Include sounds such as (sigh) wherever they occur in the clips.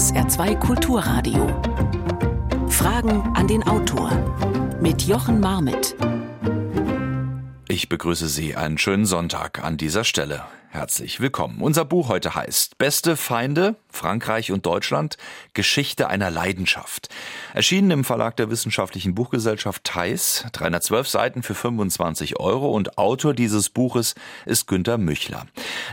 SR2 Kulturradio. Fragen an den Autor mit Jochen Marmitt. Ich begrüße Sie einen schönen Sonntag an dieser Stelle. Herzlich willkommen. Unser Buch heute heißt Beste Feinde, Frankreich und Deutschland, Geschichte einer Leidenschaft. Erschienen im Verlag der Wissenschaftlichen Buchgesellschaft Theis, 312 Seiten für 25 Euro und Autor dieses Buches ist Günter Müchler.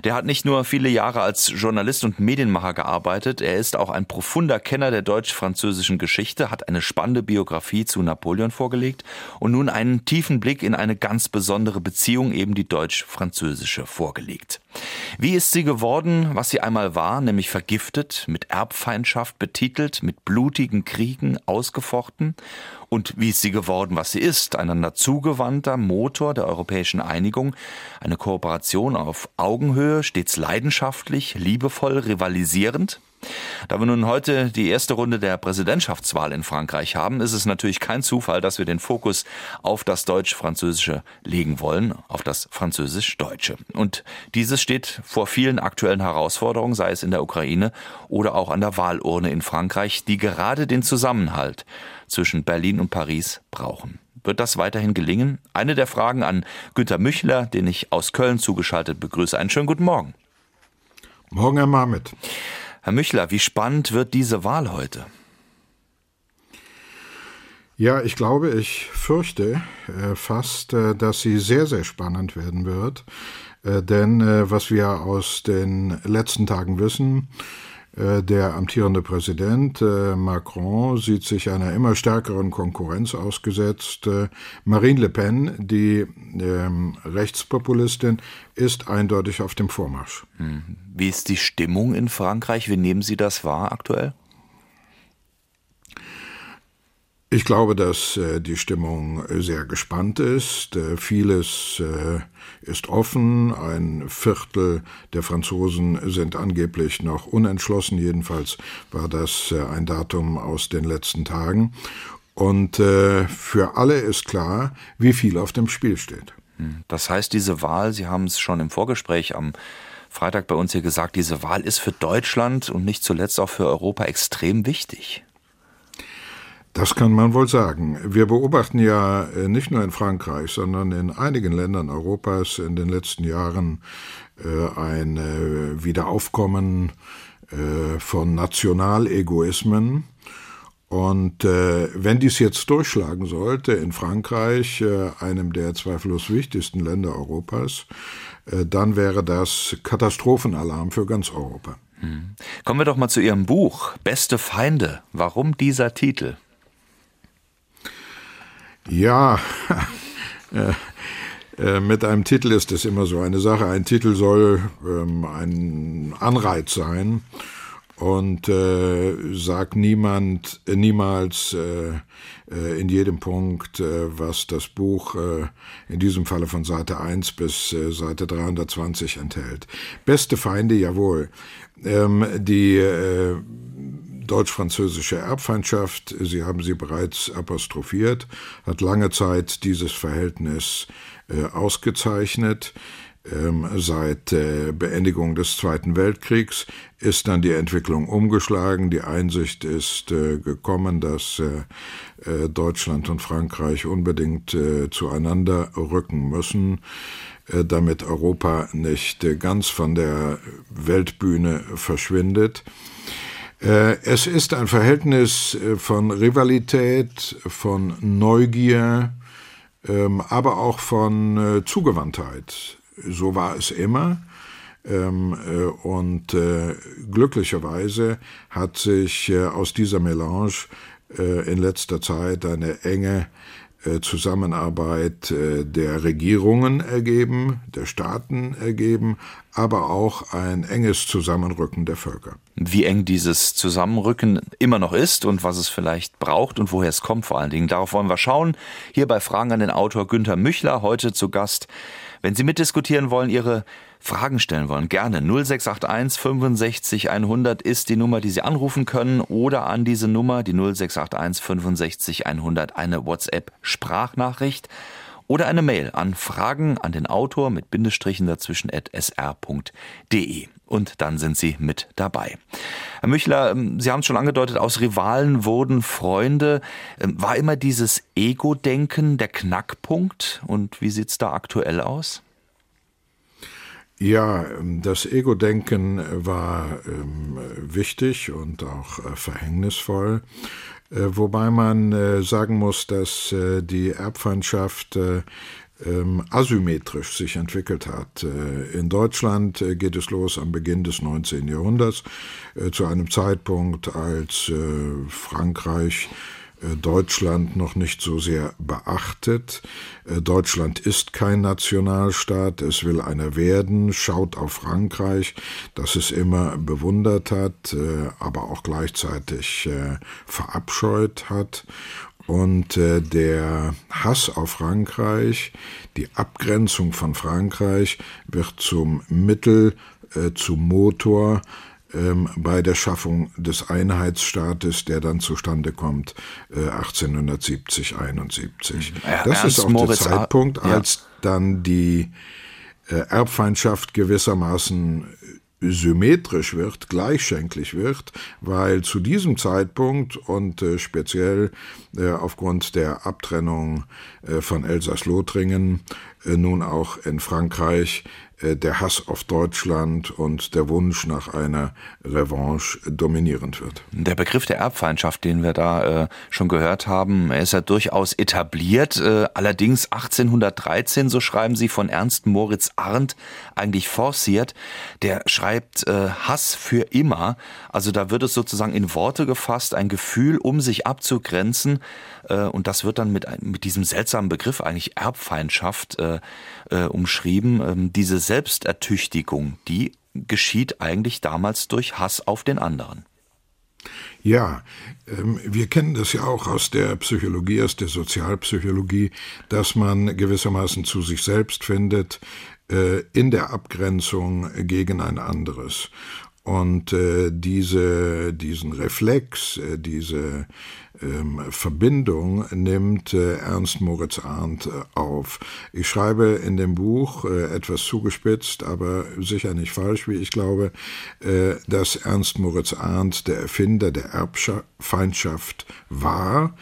Der hat nicht nur viele Jahre als Journalist und Medienmacher gearbeitet, er ist auch ein profunder Kenner der deutsch-französischen Geschichte, hat eine spannende Biografie zu Napoleon vorgelegt und nun einen tiefen Blick in eine ganz besondere Beziehung, eben die deutsch-französische, vorgelegt. Wie ist sie geworden, was sie einmal war, nämlich vergiftet, mit Erbfeindschaft betitelt, mit blutigen Kriegen ausgefochten? Und wie ist sie geworden, was sie ist? Einander zugewandter Motor der europäischen Einigung, eine Kooperation auf Augenhöhe, stets leidenschaftlich, liebevoll, rivalisierend? Da wir nun heute die erste Runde der Präsidentschaftswahl in Frankreich haben, ist es natürlich kein Zufall, dass wir den Fokus auf das Deutsch-Französische legen wollen, auf das Französisch-Deutsche. Und dieses steht vor vielen aktuellen Herausforderungen, sei es in der Ukraine oder auch an der Wahlurne in Frankreich, die gerade den Zusammenhalt zwischen Berlin und Paris brauchen. Wird das weiterhin gelingen? Eine der Fragen an Günter Müchler, den ich aus Köln zugeschaltet begrüße. Einen schönen guten Morgen. Morgen, Herr Marmit. Herr Müchler, wie spannend wird diese Wahl heute? Ja, ich glaube, ich fürchte äh, fast, äh, dass sie sehr, sehr spannend werden wird. Äh, denn äh, was wir aus den letzten Tagen wissen, der amtierende Präsident äh, Macron sieht sich einer immer stärkeren Konkurrenz ausgesetzt. Äh, Marine Le Pen, die ähm, Rechtspopulistin, ist eindeutig auf dem Vormarsch. Hm. Wie ist die Stimmung in Frankreich? Wie nehmen Sie das wahr aktuell? Ich glaube, dass äh, die Stimmung sehr gespannt ist. Äh, vieles äh, ist offen. Ein Viertel der Franzosen sind angeblich noch unentschlossen. Jedenfalls war das äh, ein Datum aus den letzten Tagen. Und äh, für alle ist klar, wie viel auf dem Spiel steht. Hm. Das heißt, diese Wahl, Sie haben es schon im Vorgespräch am Freitag bei uns hier gesagt, diese Wahl ist für Deutschland und nicht zuletzt auch für Europa extrem wichtig. Das kann man wohl sagen. Wir beobachten ja äh, nicht nur in Frankreich, sondern in einigen Ländern Europas in den letzten Jahren äh, ein äh, Wiederaufkommen von Nationalegoismen. Und wenn dies jetzt durchschlagen sollte in Frankreich, einem der zweifellos wichtigsten Länder Europas, dann wäre das Katastrophenalarm für ganz Europa. Hm. Kommen wir doch mal zu Ihrem Buch Beste Feinde. Warum dieser Titel? Ja, (laughs) äh, äh, mit einem Titel ist es immer so eine Sache. Ein Titel soll ähm, ein Anreiz sein und äh, sagt niemand, äh, niemals äh, äh, in jedem Punkt, was das Buch in diesem Falle von Seite 1 bis Seite 320 enthält. Beste Feinde, jawohl. Ähm, die deutsch-französische Erbfeindschaft, Sie haben sie bereits apostrophiert, hat lange Zeit dieses Verhältnis äh, ausgezeichnet. Ähm, seit äh, Beendigung des Zweiten Weltkriegs ist dann die Entwicklung umgeschlagen. Die Einsicht ist äh, gekommen, dass Deutschland und Frankreich unbedingt zueinander rücken müssen damit Europa nicht ganz von der Weltbühne verschwindet. Äh, es ist ein Verhältnis äh, von Rivalität, von Neugier, ähm, aber auch von äh, Zugewandtheit. So war es immer. Ähm, und glücklicherweise hat sich aus dieser Melange in letzter Zeit eine enge Zusammenarbeit der Regierungen ergeben, der Staaten ergeben, aber auch ein enges Zusammenrücken der Völker wie eng dieses Zusammenrücken immer noch ist und was es vielleicht braucht und woher es kommt vor allen Dingen. Darauf wollen wir schauen. Hier bei Fragen an den Autor Günther Müchler heute zu Gast. Wenn Sie mitdiskutieren wollen, Ihre Fragen stellen wollen, gerne 0681 65 100 ist die Nummer, die Sie anrufen können oder an diese Nummer, die 0681 65 100, eine WhatsApp-Sprachnachricht oder eine Mail an Fragen an den Autor mit Bindestrichen dazwischen at sr.de. Und dann sind Sie mit dabei. Herr Müchler, ähm, Sie haben es schon angedeutet, aus Rivalen wurden Freunde. Ähm, war immer dieses Ego-Denken der Knackpunkt? Und wie sieht es da aktuell aus? Ja, ähm, das Ego-Denken war ähm, wichtig und auch äh, verhängnisvoll. Äh, wobei man äh, sagen muss, dass äh, die Erbfeindschaft äh, ähm, asymmetrisch sich entwickelt hat. Äh, in Deutschland geht es los am Beginn des 19. Jahrhunderts, zu einem Zeitpunkt, als Frankreich äh, Deutschland noch nicht so sehr beachtet. Äh, Deutschland ist kein Nationalstaat, es will einer werden, schaut auf Frankreich, das es immer bewundert hat, äh, aber auch gleichzeitig verabscheut hat. Und der Hass auf Frankreich, die Abgrenzung von Frankreich wird zum Mittel, zum Motor ähm, bei der Schaffung des Einheitsstaates, der dann zustande kommt äh, 1870, 71. Ja, das Ernst ist auch Moritz der Zeitpunkt, als ja. dann die äh, Erbfeindschaft gewissermaßen symmetrisch wird, gleichschenklich wird, weil zu diesem Zeitpunkt und äh, speziell äh, aufgrund der Abtrennung äh, von Elsass-Lothringen äh, nun auch in Frankreich der Hass auf Deutschland und der Wunsch nach einer Revanche dominierend wird. Der Begriff der Erbfeindschaft, den wir da äh, schon gehört haben, ist ja durchaus etabliert. Äh, allerdings 1813, so schreiben Sie von Ernst Moritz Arndt, eigentlich forciert. Der schreibt äh, Hass für immer. Also da wird es sozusagen in Worte gefasst, ein Gefühl, um sich abzugrenzen. Äh, und das wird dann mit, mit diesem seltsamen Begriff eigentlich Erbfeindschaft äh, äh, umschrieben. Ähm, diese Selbstertüchtigung, die geschieht eigentlich damals durch Hass auf den anderen. Ja, ähm, wir kennen das ja auch aus der Psychologie, aus der Sozialpsychologie, dass man gewissermaßen zu sich selbst findet äh, in der Abgrenzung gegen ein anderes. Und äh, diese, diesen Reflex, äh, diese ähm, Verbindung nimmt äh, Ernst Moritz Arndt äh, auf. Ich schreibe in dem Buch äh, etwas zugespitzt, aber sicher nicht falsch, wie ich glaube, äh, dass Ernst Moritz Arndt der Erfinder der Erbfeindschaft war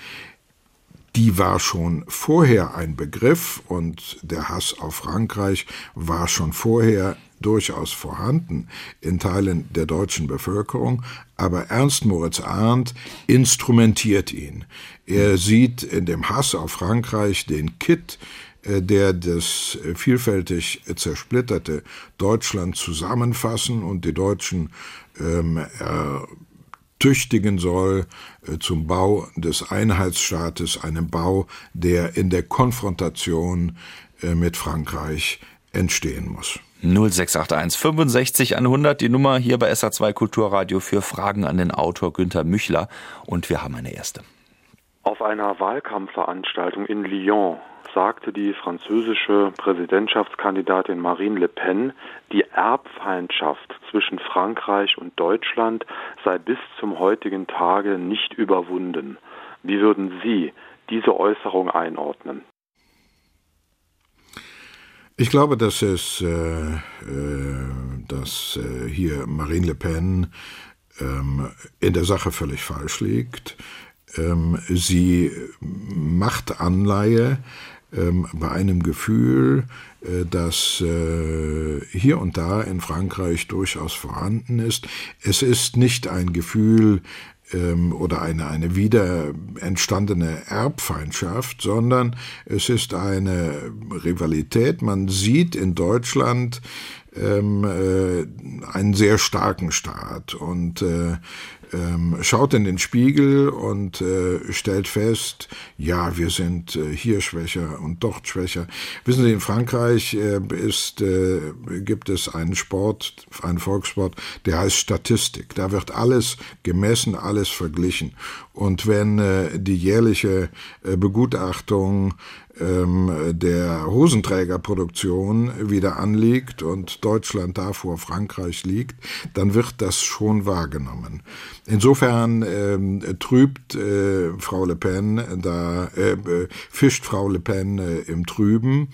die war schon vorher ein Begriff und der Hass auf Frankreich war schon vorher durchaus vorhanden in Teilen der deutschen Bevölkerung, aber Ernst Moritz Arndt instrumentiert ihn. Er sieht in dem Hass auf Frankreich den Kitt, äh, der das vielfältig zersplitterte Deutschland zusammenfassen und die Deutschen ähm, tüchtigen soll äh, zum Bau des Einheitsstaates, einem Bau, der in der Konfrontation äh, mit Frankreich entstehen muss. 0681 65 100, die Nummer hier bei SA2 Kulturradio für Fragen an den Autor Günther Müchler. Und wir haben eine erste. Auf einer Wahlkampfveranstaltung in Lyon sagte die französische Präsidentschaftskandidatin Marine Le Pen, die Erbfeindschaft zwischen Frankreich und Deutschland sei bis zum heutigen Tage nicht überwunden. Wie würden Sie diese Äußerung einordnen? Ich glaube, dass es, äh, äh, dass äh, hier Marine Le Pen ähm, in der Sache völlig falsch liegt. Ähm, sie macht Anleihe ähm, bei einem Gefühl, äh, das äh, hier und da in Frankreich durchaus vorhanden ist. Es ist nicht ein Gefühl ähm, oder eine, eine wieder entstandene Erbfeindschaft, sondern es ist eine Rivalität. Man sieht in Deutschland ähm, äh, einen sehr starken Staat und äh, ähm, schaut in den Spiegel und äh, stellt fest, ja, wir sind äh, hier schwächer und dort schwächer. Wissen Sie, in Frankreich äh, ist, äh, gibt es einen Sport, einen Volkssport, der heißt Statistik. Da wird alles gemessen, alles verglichen. Und wenn äh, die jährliche äh, Begutachtung ähm, der Hosenträgerproduktion wieder anliegt und Deutschland da vor Frankreich liegt, dann wird das schon wahrgenommen. Insofern ähm, trübt äh, Frau Le Pen da, äh, fischt Frau Le Pen äh, im Trüben.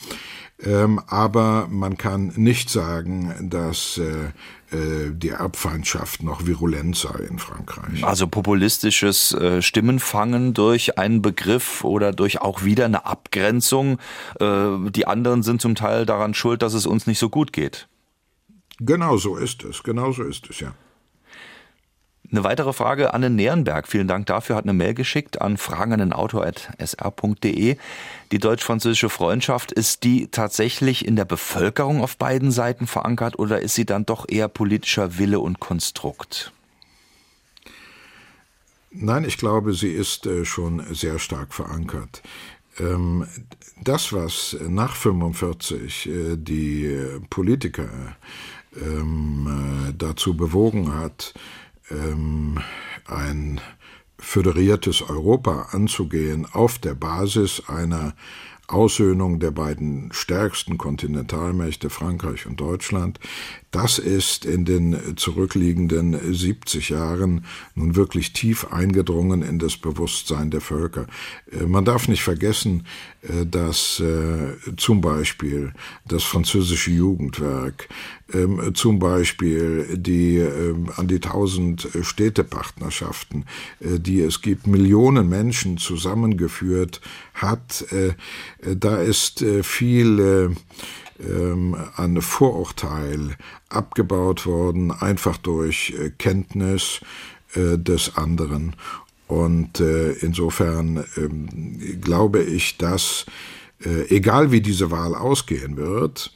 Ähm, aber man kann nicht sagen, dass äh, äh, die Erbfeindschaft noch virulent sei in Frankreich. Also populistisches äh, Stimmenfangen durch einen Begriff oder durch auch wieder eine Abgrenzung. Äh, die anderen sind zum Teil daran schuld, dass es uns nicht so gut geht. Genau so ist es, genau so ist es, ja. Eine weitere Frage, Anne Nährenberg, vielen Dank dafür, hat eine Mail geschickt an fragendenautor.sr.de. Die deutsch-französische Freundschaft, ist die tatsächlich in der Bevölkerung auf beiden Seiten verankert oder ist sie dann doch eher politischer Wille und Konstrukt? Nein, ich glaube, sie ist äh, schon sehr stark verankert. Ähm, das, was nach 45 äh, die Politiker ähm, äh, dazu bewogen hat, ähm, ein föderiertes Europa anzugehen auf der Basis einer Aussöhnung der beiden stärksten Kontinentalmächte Frankreich und Deutschland, das ist in den zurückliegenden 70 Jahren nun wirklich tief eingedrungen in das Bewusstsein der Völker. Äh, man darf nicht vergessen, äh, dass äh, zum Beispiel das französische Jugendwerk, ähm, zum Beispiel die ähm, an die tausend Städtepartnerschaften, die es gibt, Millionen Menschen zusammengeführt hat. Da ist viel ähm, an Vorurteil abgebaut worden, einfach durch äh, Kenntnis äh, des anderen. Und äh, insofern ähm, glaube ich, dass, äh, egal wie diese Wahl ausgehen wird,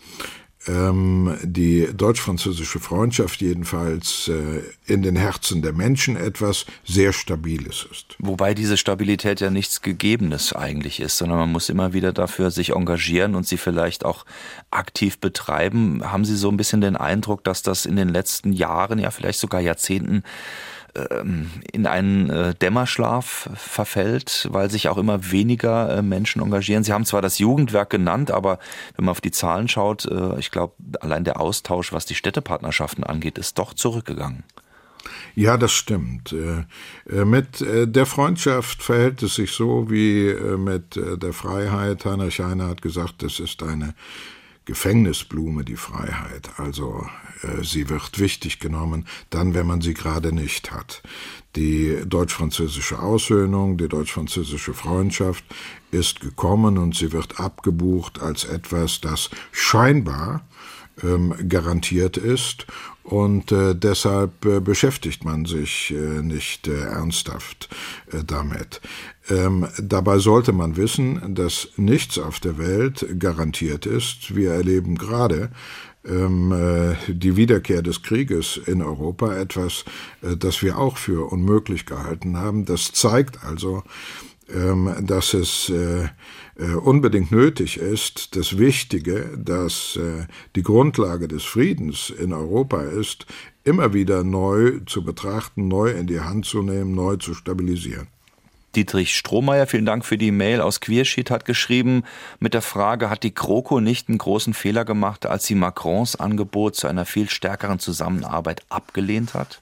ähm, die deutsch-französische Freundschaft jedenfalls äh, in den Herzen der Menschen etwas sehr Stabiles ist. Wobei diese Stabilität ja nichts Gegebenes eigentlich ist, sondern man muss immer wieder dafür sich engagieren und sie vielleicht auch aktiv betreiben. Haben Sie so ein bisschen den Eindruck, dass das in den letzten Jahren, ja vielleicht sogar Jahrzehnten, in einen äh, Dämmerschlaf verfällt, weil sich auch immer weniger äh, Menschen engagieren. Sie haben zwar das Jugendwerk genannt, aber wenn man auf die Zahlen schaut, äh, ich glaube, allein der Austausch, was die Städtepartnerschaften angeht, ist doch zurückgegangen. Ja, das stimmt. Mit der Freundschaft verhält es sich so wie mit der Freiheit. Heinrich Scheiner hat gesagt, das ist eine Gefängnisblume, die Freiheit. Also äh, sie wird wichtig genommen, dann, wenn man sie gerade nicht hat. Die deutsch-französische Aussöhnung, die deutsch-französische Freundschaft ist gekommen und sie wird abgebucht als etwas, das scheinbar garantiert ist und äh, deshalb äh, beschäftigt man sich äh, nicht äh, ernsthaft äh, damit. Ähm, dabei sollte man wissen, dass nichts auf der Welt garantiert ist. Wir erleben gerade ähm, äh, die Wiederkehr des Krieges in Europa, etwas, das wir auch für unmöglich gehalten haben. Das zeigt also, ähm, dass es unbedingt nötig ist, das Wichtige, dass äh, die Grundlage des Friedens in Europa ist, immer wieder neu zu betrachten, neu in die Hand zu nehmen, neu zu stabilisieren. Dietrich Strohmeier, vielen Dank für die Mail aus Queersheet, hat geschrieben mit der Frage, hat die GroKo nicht einen großen Fehler gemacht, als sie Macrons Angebot zu einer viel stärkeren Zusammenarbeit abgelehnt hat?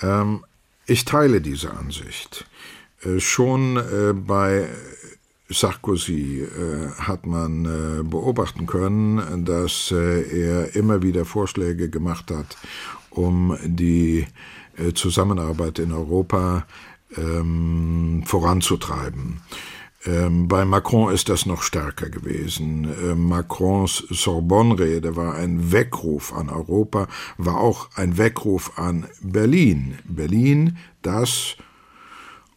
Ähm, ich teile diese Ansicht. Äh, schon äh, bei Sarkozy äh, hat man beobachten können, dass er immer wieder Vorschläge gemacht hat, um die Zusammenarbeit in Europa ähm, voranzutreiben. Ähm, bei Macron ist das noch stärker gewesen. Macrons Sorbonne-Rede war ein Weckruf an Europa, war auch ein Weckruf an Berlin. Berlin, das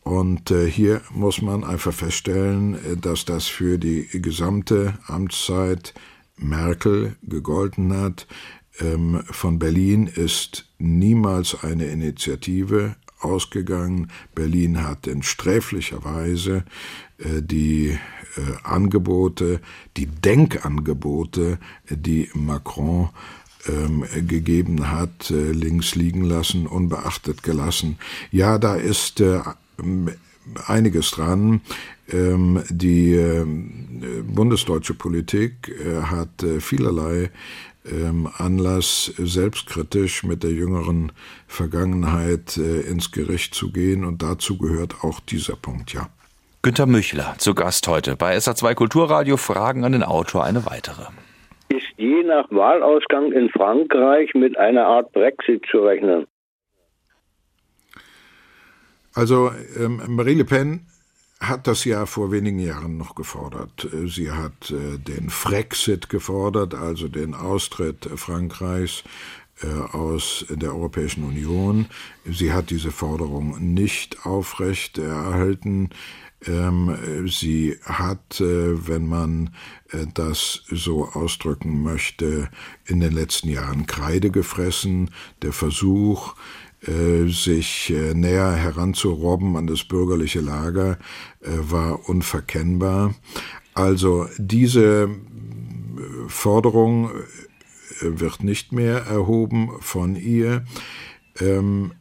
und äh, hier muss man einfach feststellen, äh, dass das für die gesamte Amtszeit Merkel gegolten hat. Ähm, von Berlin ist niemals eine Initiative ausgegangen. Berlin hat in sträflicher Weise äh, die Angebote, die Denkangebote, die Macron ähm, gegeben hat, links liegen lassen, unbeachtet gelassen. Ja, da ist einiges dran. Ähm, die ähm, bundesdeutsche Politik äh, hat äh, vielerlei ähm, Anlass, selbstkritisch mit der jüngeren Vergangenheit äh, ins Gericht zu gehen. Und dazu gehört auch dieser Punkt, ja. Günter Müchler zu Gast heute bei SA2 Kulturradio Fragen an den Autor eine weitere. Ist je nach Wahlausgang in Frankreich mit einer Art Brexit zu rechnen? Also ähm, Marie Le Pen hat das ja vor wenigen Jahren noch gefordert. Sie hat äh, den Frexit gefordert, also den Austritt Frankreichs äh, aus der Europäischen Union. Sie hat diese Forderung nicht aufrecht erhalten. Ähm, sie hat, äh, wenn man das so ausdrücken möchte, in den letzten Jahren Kreide gefressen. Der Versuch, äh, sich äh, näher heranzurobben an das bürgerliche Lager äh, war unverkennbar. Also diese Forderung wird nicht mehr erhoben von ihr. Ähm,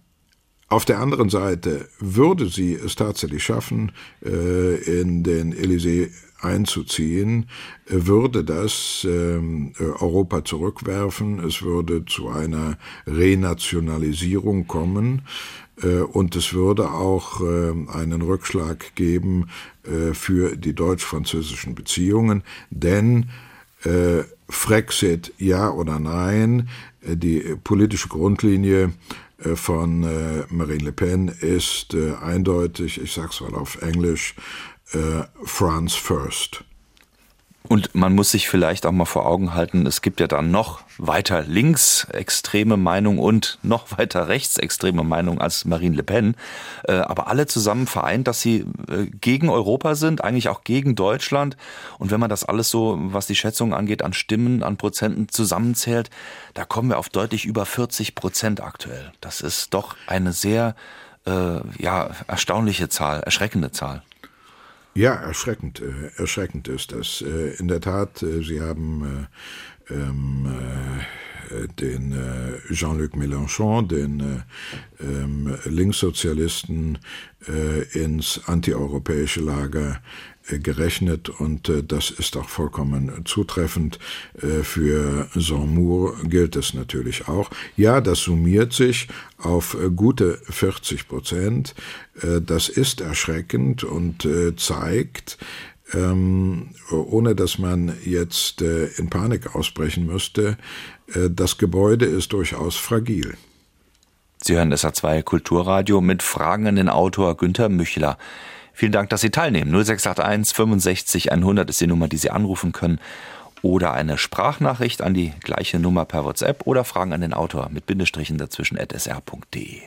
auf der anderen Seite würde sie es tatsächlich schaffen, in den Élysée einzuziehen, würde das ähm, Europa zurückwerfen, es würde zu einer Renationalisierung kommen äh, und es würde auch äh, einen Rückschlag geben äh, für die deutsch-französischen Beziehungen, denn äh, Frexit ja oder nein, äh, die politische Grundlinie äh, von Marine Le Pen ist eindeutig, ich sag's mal auf Englisch, äh, France First. Und man muss sich vielleicht auch mal vor Augen halten, es gibt ja dann noch weiter links extreme Meinung und noch (laughs) weiter rechts extreme Meinung als Marine Le Pen. Äh, aber alle zusammen vereint, dass sie äh, gegen Europa sind, eigentlich auch gegen Deutschland. Und wenn man das alles so, was die Schätzung angeht, an Stimmen, an Prozenten zusammenzählt, da kommen wir auf deutlich über 40 Prozent aktuell. Das ist doch eine sehr äh, ja, erstaunliche Zahl, erschreckende Zahl. Ja, erschreckend, äh, erschreckend ist das. Äh, in der Tat, äh, Sie haben äh, ähm, äh, den äh, Jean-Luc Mélenchon, den ähm, Linkssozialisten, ins antieuropäische Lager gerechnet und äh, das ist auch vollkommen zutreffend. Äh, für Saint-Mour gilt es natürlich auch. Ja, das summiert sich auf äh, gute 40 Prozent. Äh, das ist erschreckend und äh, zeigt, ähm, ohne dass man jetzt äh, in Panik ausbrechen müsste, das Gebäude ist durchaus fragil. Sie hören SA2 Kulturradio mit Fragen an den Autor Günter Müchler. Vielen Dank, dass Sie teilnehmen. 0681 65 100 ist die Nummer, die Sie anrufen können. Oder eine Sprachnachricht an die gleiche Nummer per WhatsApp oder Fragen an den Autor mit Bindestrichen dazwischen at sr.de.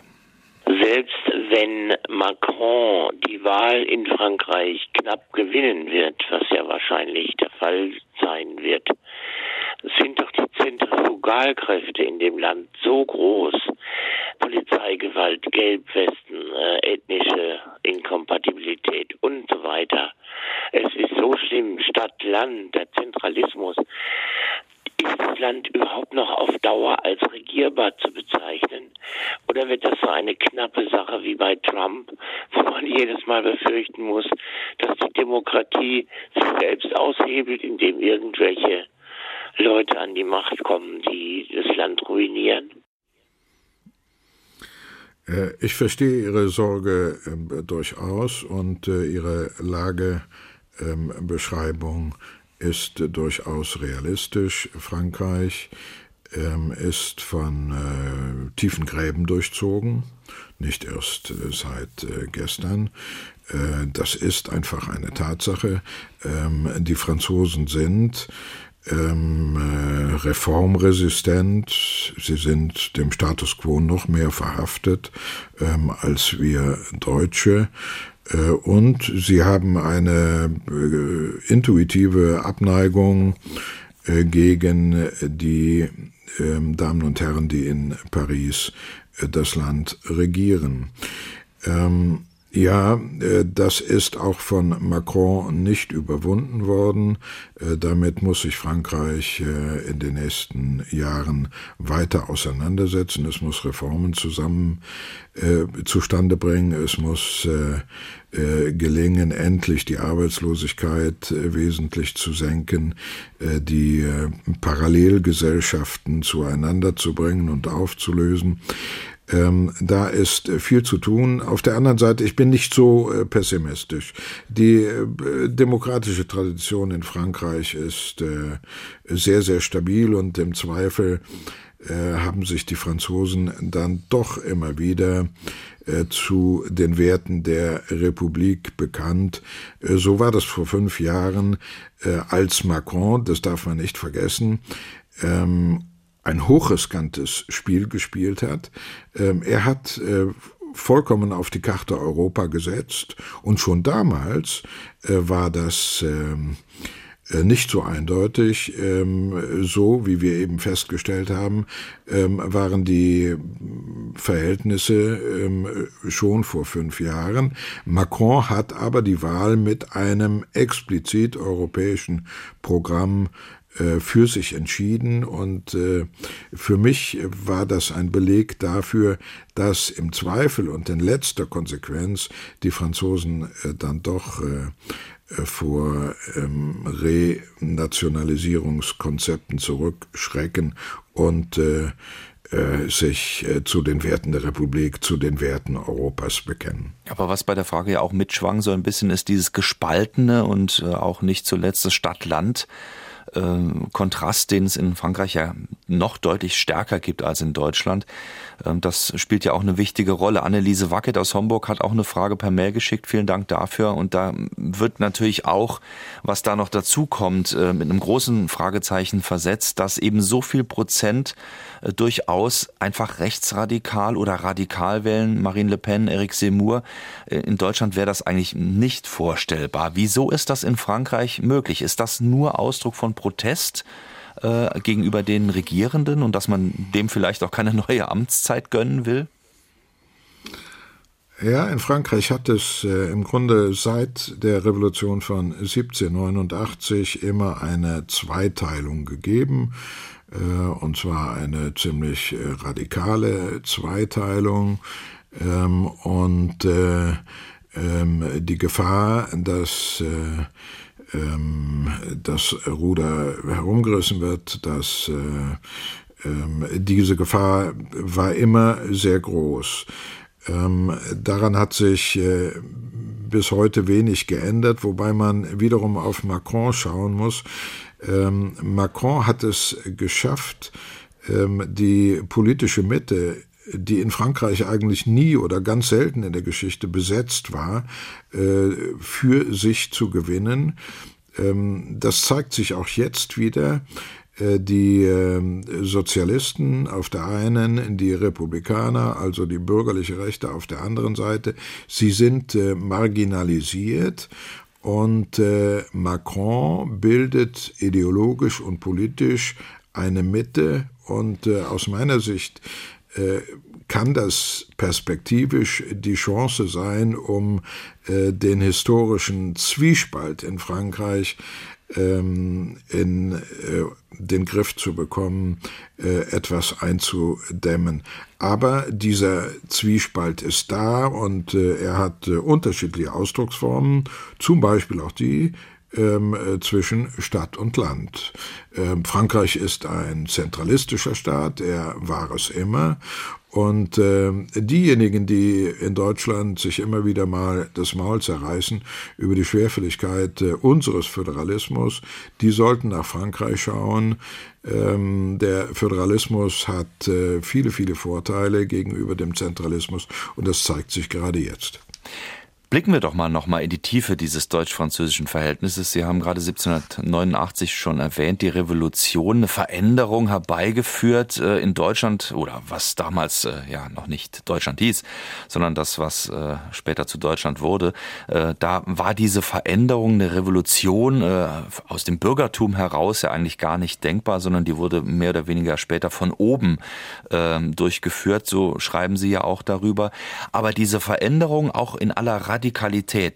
Selbst wenn Macron die Wahl in Frankreich knapp gewinnen wird, was ja wahrscheinlich der Fall sein wird, sind doch die Zentrifugalkräfte in dem Land so groß. Polizeigewalt, Gelbwesten, äh, ethnische Inkompatibilität und so weiter. Es ist so schlimm, Stadt, Land, der Zentralismus. Ist das Land überhaupt noch auf Dauer als regierbar zu bezeichnen? Oder wird das so eine knappe Sache wie bei Trump, wo man jedes Mal befürchten muss, dass die Demokratie sich selbst aushebelt, indem irgendwelche Leute an die Macht kommen, die das Land ruinieren? Äh, ich verstehe Ihre Sorge äh, durchaus und äh, Ihre Lagebeschreibung ähm, ist durchaus realistisch. Frankreich ähm, ist von tiefen Gräben durchzogen, nicht erst seit gestern. Das ist einfach eine Tatsache. Ähm, die Franzosen sind ähm, äh, reformresistent. Sie sind dem Status quo noch mehr verhaftet ähm, als wir Deutsche. Äh, und sie haben eine äh, intuitive Abneigung äh, gegen die ähm, Damen und Herren, die in Paris äh, das Land regieren. Ähm, Ja, äh, das ist auch von Macron nicht überwunden worden. Äh, damit muss sich Frankreich äh, in den nächsten Jahren weiter auseinandersetzen. Es muss Reformen zusammen zustande bringen. Es muss gelingen, endlich die Arbeitslosigkeit wesentlich zu senken, die Parallelgesellschaften zueinander zu bringen und aufzulösen. Ähm, da ist äh, viel zu tun. Auf der anderen Seite, ich bin nicht so äh, pessimistisch. Die äh, demokratische Tradition in Frankreich ist äh, sehr, sehr stabil und im Zweifel äh, haben sich die Franzosen dann doch immer wieder äh, zu den Werten der Republik bekannt. so war das vor fünf Jahren, als Macron, das darf man nicht vergessen, ähm, ein hochriskantes Spiel gespielt hat. Ähm, er hat äh, vollkommen auf die Karte Europa gesetzt und schon damals äh, war das ähm, äh, nicht so eindeutig. Ähm, so wie wir eben festgestellt haben, waren die Verhältnisse schon vor fünf Jahren. Macron hat aber die Wahl mit einem explizit europäischen Programm für sich entschieden und äh, für mich war das ein Beleg dafür, dass im Zweifel und in letzter Konsequenz die Franzosen äh, dann doch vor ähm, Renationalisierungskonzepten zurückschrecken und sich zu den Werten der Republik, zu den Werten Europas bekennen. Aber was bei der Frage ja auch mitschwang so ein bisschen ist dieses gespaltene und auch nicht zuletzt das Stadt-Land äh, Kontrast, den es in Frankreich ja noch deutlich stärker gibt als in Deutschland. Ähm, das spielt ja auch eine wichtige Rolle. Anneliese Wackett aus Homburg hat auch eine Frage per Mail geschickt. Vielen Dank dafür. Und da wird natürlich auch, was da noch dazu kommt, äh, mit einem großen Fragezeichen versetzt, dass eben so viel Prozent äh, durchaus einfach rechtsradikal oder radikal wählen. Marine Le Pen, Eric Zemmour. Äh, in Deutschland wäre das eigentlich nicht vorstellbar. Wieso ist das in Frankreich möglich? Ist das nur Ausdruck Protest? äh, gegenüber den Regierenden und dass man dem vielleicht auch keine (laughs) neue Amtszeit gönnen will? Ja, in Frankreich hat es äh, im Grunde seit der Revolution von 1789 immer eine Zweiteilung gegeben, äh, und zwar eine ziemlich äh, radikale Zweiteilung. Ähm, und äh, ähm, die Gefahr, dass äh, das Ruder herumgerissen wird, dass äh, ähm, diese Gefahr war immer sehr groß. Ähm, daran hat sich äh, bis heute wenig geändert, wobei man wiederum auf Macron schauen muss. Ähm, Macron hat es geschafft, ähm, die politische Mitte die in Frankreich eigentlich nie oder ganz selten in der Geschichte besetzt war, äh, für sich zu gewinnen. Ähm, das zeigt sich auch jetzt wieder. Äh, die ähm, Sozialisten auf der einen, die Republikaner, also die bürgerliche Rechte auf der anderen Seite, sie sind äh, marginalisiert und Macron bildet ideologisch und politisch eine Mitte und aus meiner Sicht kann das perspektivisch die Chance sein, um äh, den historischen Zwiespalt in Frankreich ähm, in äh, den Griff zu bekommen, äh, etwas einzudämmen. Aber dieser Zwiespalt ist da und äh, er hat äh, unterschiedliche Ausdrucksformen, zum Beispiel auch die, ähm, äh, zwischen Stadt und Land. Ähm, Frankreich ist ein zentralistischer Staat, er war es immer. Und äh, diejenigen, die in Deutschland sich immer wieder mal das Maul zerreißen über die Schwerfälligkeit äh, unseres Föderalismus, die sollten nach Frankreich schauen. Ähm, der Föderalismus hat äh, viele, viele Vorteile gegenüber dem Zentralismus und das zeigt sich gerade jetzt. Blicken wir doch mal noch mal in die Tiefe dieses deutsch-französischen Verhältnisses. Sie haben gerade 1789 schon erwähnt, die Revolution, eine Veränderung herbeigeführt äh, in Deutschland oder was damals äh, ja noch nicht Deutschland hieß, sondern das, was äh, später zu Deutschland wurde. Da war diese Veränderung, eine Revolution aus dem Bürgertum heraus ja eigentlich gar nicht denkbar, sondern die wurde mehr oder weniger später von oben ähm, durchgeführt. So schreiben Sie ja auch darüber. Aber diese Veränderung auch in aller Radikalität,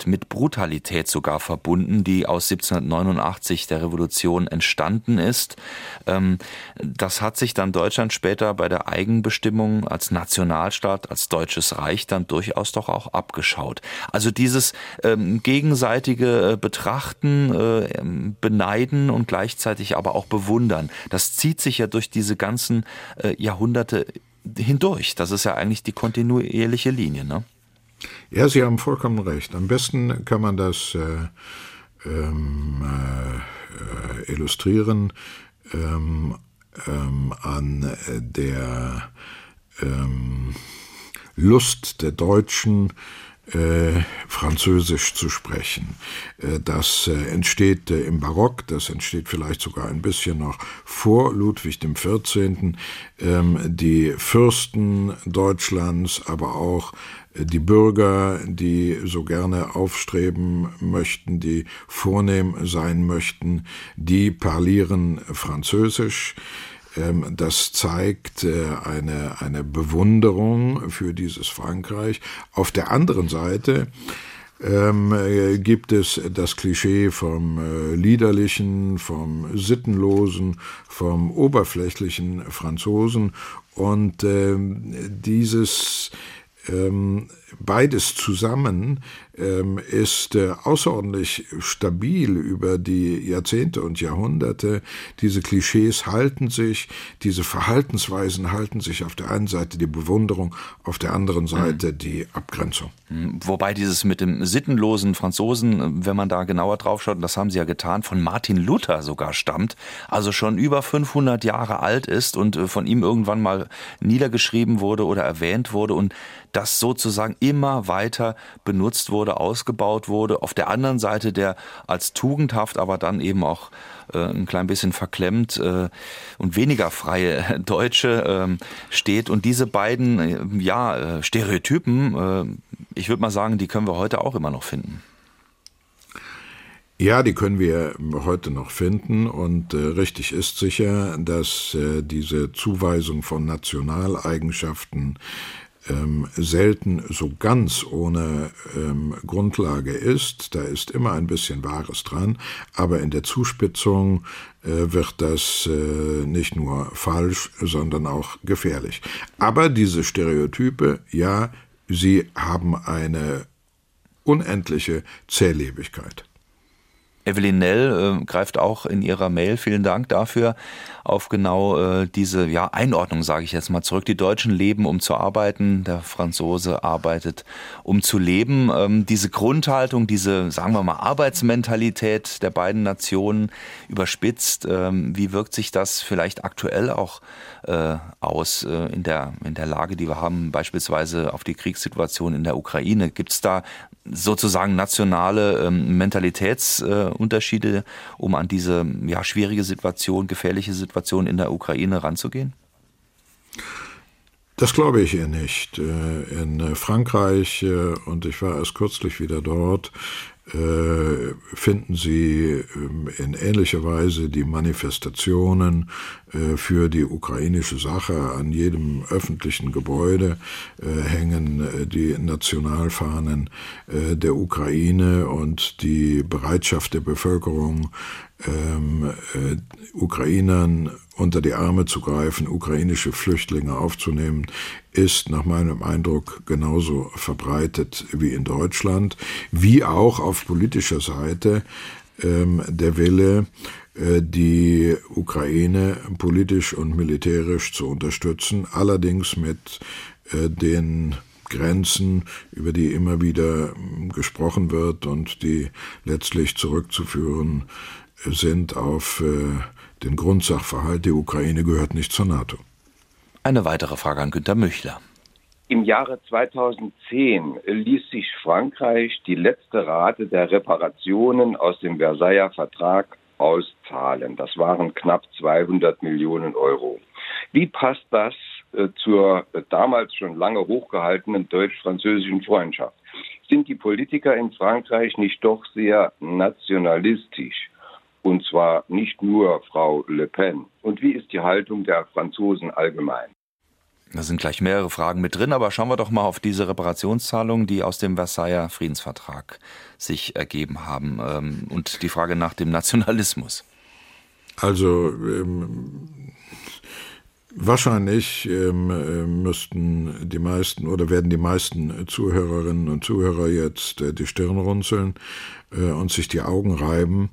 mit Brutalität sogar verbunden, die aus 1789 der Revolution entstanden ist. Ähm, das hat sich dann Deutschland später bei der Eigenbestimmung als Nationalstaat, als deutsches Reich dann durchaus doch auch abgeschaut. Also dieses ähm, gegenseitige äh, Betrachten, äh, beneiden und gleichzeitig aber auch bewundern, das zieht sich ja durch diese ganzen äh, Jahrhunderte hindurch. Das ist ja eigentlich die kontinuierliche Linie. Ne? Ja, Sie haben vollkommen recht. Am besten kann man das äh, ähm, äh, illustrieren ähm, ähm, an der ähm, Lust der Deutschen, äh, Französisch zu sprechen. Äh, das äh, entsteht äh, im Barock, das entsteht vielleicht sogar ein bisschen noch vor Ludwig XIV. Ähm, die Fürsten Deutschlands, aber auch die Bürger, die so gerne aufstreben möchten, die vornehm sein möchten, die parlieren Französisch. Ähm, das zeigt äh, eine, eine Bewunderung für dieses Frankreich. Auf der anderen Seite ähm, äh, gibt es das Klischee vom äh, liederlichen, vom sittenlosen, vom oberflächlichen Franzosen und ähm, dieses ähm, beides zusammen ähm, ist äh, außerordentlich stabil über die Jahrzehnte und Jahrhunderte. Diese Klischees halten sich, diese Verhaltensweisen halten sich auf der einen Seite die Bewunderung, auf der anderen Seite mhm. die Abgrenzung. Mhm. Wobei dieses mit dem sittenlosen Franzosen, wenn man da genauer drauf schaut, das haben sie ja getan, von Martin Luther sogar stammt, also schon über 500 Jahre alt ist und äh, von ihm irgendwann mal niedergeschrieben wurde oder erwähnt wurde und das sozusagen immer weiter benutzt wurde, ausgebaut wurde. Auf der anderen Seite der als tugendhaft, aber dann eben auch äh, ein klein bisschen verklemmt äh, und weniger freie Deutsche äh, steht. Und diese beiden äh, ja, äh, Stereotypen, äh, ich würde mal sagen, die können wir heute auch immer noch finden. Ja, die können wir heute noch finden und äh, richtig ist sicher, dass äh, diese Zuweisung von Nationaleigenschaften ähm, selten so ganz ohne ähm, Grundlage ist. Da ist immer ein bisschen Wahres dran, aber in der Zuspitzung äh, wird das äh, nicht nur falsch, sondern auch gefährlich. Aber diese Stereotype, ja, sie haben eine unendliche Zählebigkeit. Evelyn Nell äh, greift auch in ihrer Mail, vielen Dank dafür, auf genau äh, diese ja, Einordnung, sage ich jetzt mal zurück. Die Deutschen leben, um zu arbeiten, der Franzose arbeitet, um zu leben. Ähm, diese Grundhaltung, diese, sagen wir mal, Arbeitsmentalität der beiden Nationen überspitzt, ähm, wie wirkt sich das vielleicht aktuell auch äh, aus äh, in, der, in der Lage, die wir haben, beispielsweise auf die Kriegssituation in der Ukraine? Gibt es da sozusagen nationale ähm, Mentalitätsunterschiede, um an diese ja, schwierige Situation, gefährliche Situation in der Ukraine ranzugehen? Das glaube ich eher nicht. Äh, in Frankreich, äh, und ich war erst kürzlich wieder dort, äh, finden Sie ähm, in ähnlicher Weise die Manifestationen äh, für die ukrainische Sache. An jedem öffentlichen Gebäude äh, hängen die Nationalfahnen der Ukraine und die Bereitschaft der Bevölkerung, ähm, Ukrainern unter die Arme zu greifen, ukrainische Flüchtlinge aufzunehmen, ist nach meinem Eindruck genauso verbreitet wie in Deutschland, wie auch auf politischer Seite ähm, der Wille, äh, die Ukraine politisch und militärisch zu unterstützen, allerdings mit äh, den Grenzen, über die immer wieder ähm, gesprochen wird und die letztlich zurückzuführen sind auf äh, den Grundsachverhalt, die Ukraine gehört nicht zur NATO. Eine weitere Frage an Günter Müchler. Im Jahre 2010 ließ sich Frankreich die letzte Rate der Reparationen aus dem Versailler Vertrag auszahlen. Das waren knapp 200 Millionen Euro. Wie passt das äh, zur äh, damals schon lange hochgehaltenen deutsch-französischen Freundschaft? Sind die Politiker in Frankreich nicht doch sehr nationalistisch? Und zwar nicht nur Frau Le Pen. Und wie ist die Haltung der Franzosen allgemein? Da sind gleich mehrere Fragen mit drin, aber schauen wir doch mal auf diese Reparationszahlungen, die aus dem Versailler Friedensvertrag sich ergeben haben ähm, und die Frage nach dem Nationalismus. Also ähm, Wahrscheinlich ähm, äh, müssten die meisten oder werden die meisten Zuhörerinnen und Zuhörer jetzt äh, die Stirn runzeln äh, und sich die Augen reiben.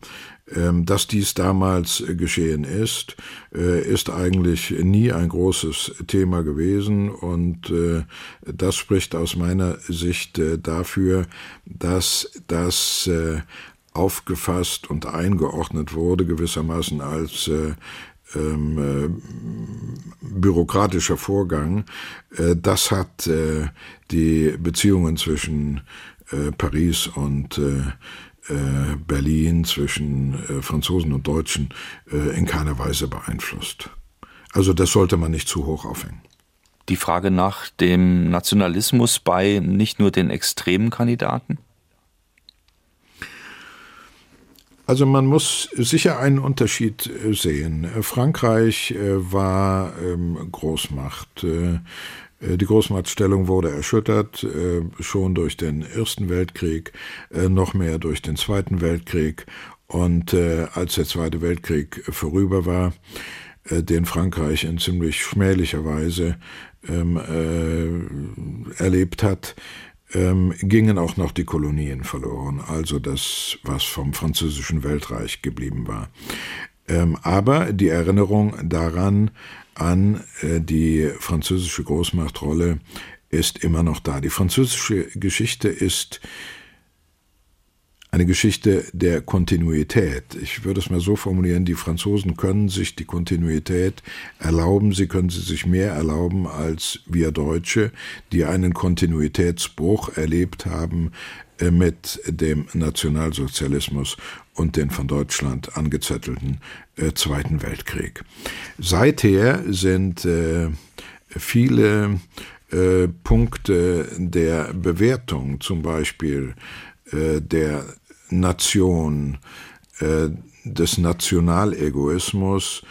Ähm, dass dies damals geschehen ist, äh, ist eigentlich nie ein großes Thema gewesen und äh, das spricht aus meiner Sicht äh, dafür, dass das aufgefasst und eingeordnet wurde gewissermaßen als ähm, äh, bürokratischer Vorgang. Äh, das hat äh, die Beziehungen zwischen äh, Paris und äh, äh, Berlin, zwischen Franzosen und Deutschen in keiner Weise beeinflusst. Also das sollte man nicht zu hoch aufhängen. Die Frage nach dem Nationalismus bei nicht nur den extremen Kandidaten? Also man muss sicher einen Unterschied äh, sehen. Äh, Frankreich äh, war ähm, Großmacht. Die Großmachtstellung wurde erschüttert, schon durch den Ersten Weltkrieg, noch mehr durch den Zweiten Weltkrieg. Und als der Zweite Weltkrieg vorüber war, den Frankreich in ziemlich schmählicher Weise ähm, erlebt hat, ähm, gingen auch noch die Kolonien verloren, also das, was vom französischen Weltreich geblieben war. Ähm, aber die Erinnerung daran, an äh, die französische Großmachtrolle ist immer noch da. Die französische Geschichte ist eine Geschichte der Kontinuität. Ich würde es mal so formulieren, die Franzosen können sich die Kontinuität erlauben, sie können sie sich mehr erlauben als wir Deutsche, die einen Kontinuitätsbruch erlebt haben äh, mit dem Nationalsozialismus und den von Deutschland angezettelten äh, Zweiten Weltkrieg. Seither sind äh, viele Punkte der Bewertung, zum Beispiel der Nation, äh, des Nationalegoismus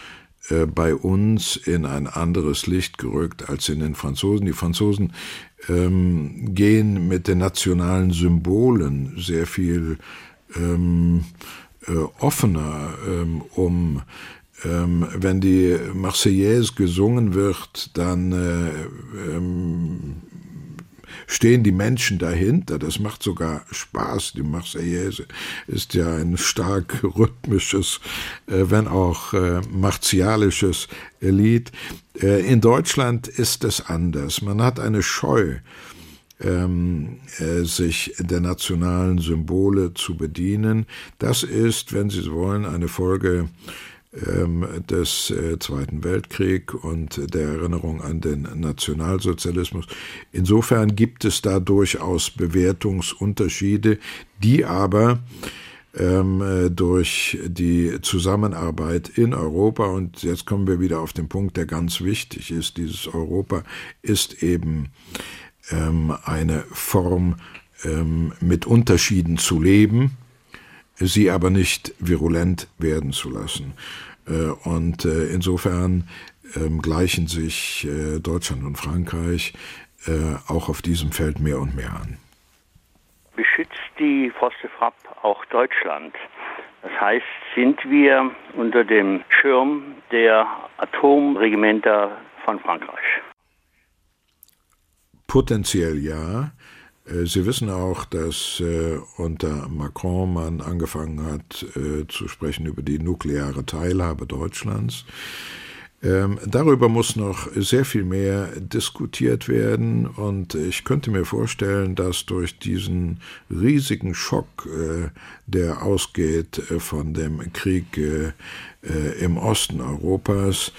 äh, bei uns in ein anderes Licht gerückt als in den Franzosen. Die Franzosen ähm, gehen mit den nationalen Symbolen sehr viel ähm, äh, offener ähm, um. Ähm, wenn die Marseillaise gesungen wird, dann äh, ähm, stehen die Menschen dahinter. Das macht sogar Spaß. Die Marseillaise ist ja ein stark rhythmisches, äh, wenn auch äh, martialisches Lied. Äh, in Deutschland ist es anders. Man hat eine Scheu, ähm, äh, sich der nationalen Symbole zu bedienen. Das ist, wenn Sie so wollen, eine Folge des äh, Zweiten Weltkriegs und der Erinnerung an den Nationalsozialismus. Insofern gibt es da durchaus Bewertungsunterschiede, die aber ähm, äh, durch die Zusammenarbeit in Europa, und jetzt kommen wir wieder auf den Punkt, der ganz wichtig ist, dieses Europa ist eben ähm, eine Form, ähm, mit Unterschieden zu leben, sie aber nicht virulent werden zu lassen. Äh, und äh, insofern ähm, gleichen sich äh, Deutschland und Frankreich auch auf diesem Feld mehr und mehr an. Beschützt die Fosse Frapp auch Deutschland? Das heißt, sind wir unter dem Schirm der Atomregimenter von Frankreich? Potenziell ja. Äh, Sie wissen auch, dass äh, unter Macron man angefangen hat äh, zu sprechen über die nukleare Teilhabe Deutschlands. Ähm, darüber muss noch sehr viel mehr diskutiert werden und ich könnte mir vorstellen, dass durch diesen riesigen Schock, äh, der ausgeht äh, von dem Krieg äh, im Osten Europas,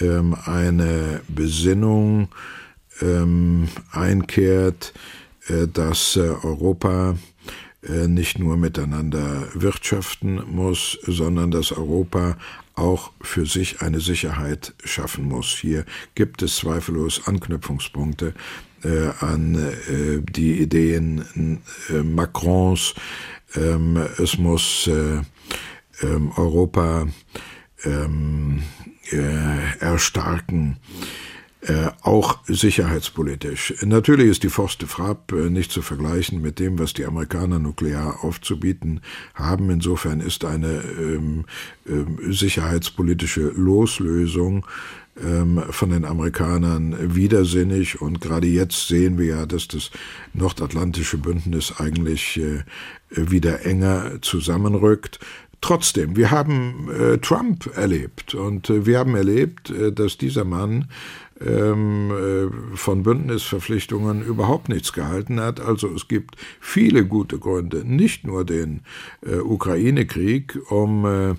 ähm, eine Besinnung ähm, einkehrt, dass äh, Europa äh, nicht nur miteinander wirtschaften muss, sondern dass Europa auch für sich eine Sicherheit schaffen muss. Hier gibt es zweifellos Anknüpfungspunkte äh, an äh, die Ideen äh, Macrons. Ähm, es muss äh, ähm, Europa ähm, äh, erstarken äh, auch sicherheitspolitisch. Natürlich ist die Forste Frapp äh, nicht zu vergleichen mit dem, was die Amerikaner nuklear aufzubieten haben. Insofern ist eine ähm, äh, sicherheitspolitische Loslösung ähm, von den Amerikanern widersinnig. Und gerade jetzt sehen wir ja, dass das nordatlantische Bündnis eigentlich äh, wieder enger zusammenrückt. Trotzdem, wir haben Trump erlebt und wir haben erlebt, dass dieser Mann ähm, äh, von Bündnisverpflichtungen überhaupt nichts gehalten hat. Also es gibt viele gute Gründe, nicht nur den äh, Ukraine-Krieg, um äh,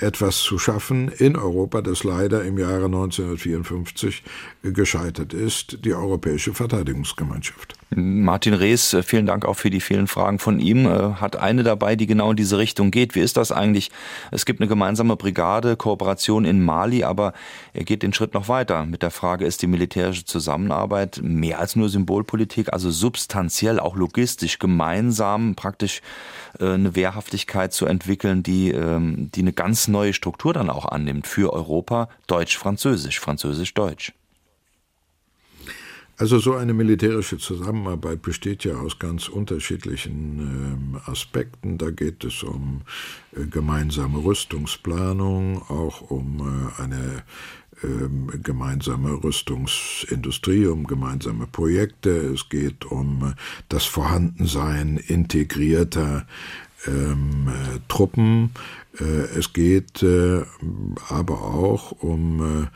etwas zu schaffen in Europa, das leider im Jahre 1954 gescheitert ist, die Europäische Verteidigungsgemeinschaft. Martin Rees, vielen Dank auch für die vielen Fragen von ihm. Äh, hat eine dabei, die genau in diese Richtung geht. Wie ist das eigentlich? Es gibt eine gemeinsame Brigade, Kooperation in Mali, aber er geht den Schritt noch weiter mit der Frage, ist die militärische Zusammenarbeit mehr als nur Symbolpolitik, also substanziell, auch logistisch, gemeinsam praktisch äh, eine Wehrhaftigkeit zu entwickeln, die, ähm, die eine ganz neue Struktur dann auch annimmt für Europa, Deutsch-Französisch, Französisch-Deutsch. Also so eine militärische Zusammenarbeit besteht ja aus ganz unterschiedlichen ähm, Aspekten. Da geht es um äh, gemeinsame Rüstungsplanung, auch um äh, eine ähm, gemeinsame Rüstungsindustrie, um gemeinsame Projekte. Es geht um äh, das Vorhandensein integrierter ähm, äh, Truppen. Äh, es geht äh, aber auch um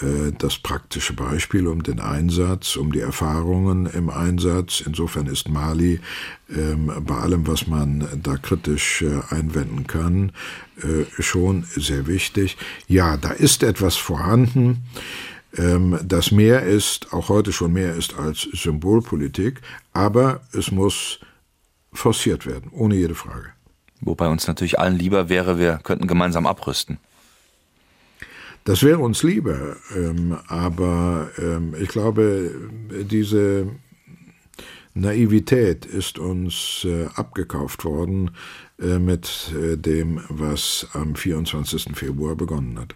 äh, das praktische Beispiel, um den Einsatz, um die Erfahrungen im Einsatz. Insofern ist Mali ähm, bei allem, was man da kritisch äh, einwenden kann, äh, schon sehr wichtig. Ja, da ist etwas vorhanden, ähm, das mehr ist, auch heute schon mehr ist als Symbolpolitik, aber es muss forciert werden, ohne jede Frage. Wobei uns natürlich allen lieber wäre, wir könnten gemeinsam abrüsten. Das wäre uns lieber, ähm, aber ähm, ich glaube, diese Naivität ist uns äh, abgekauft worden äh, mit äh, dem, was am 24. Februar begonnen hat.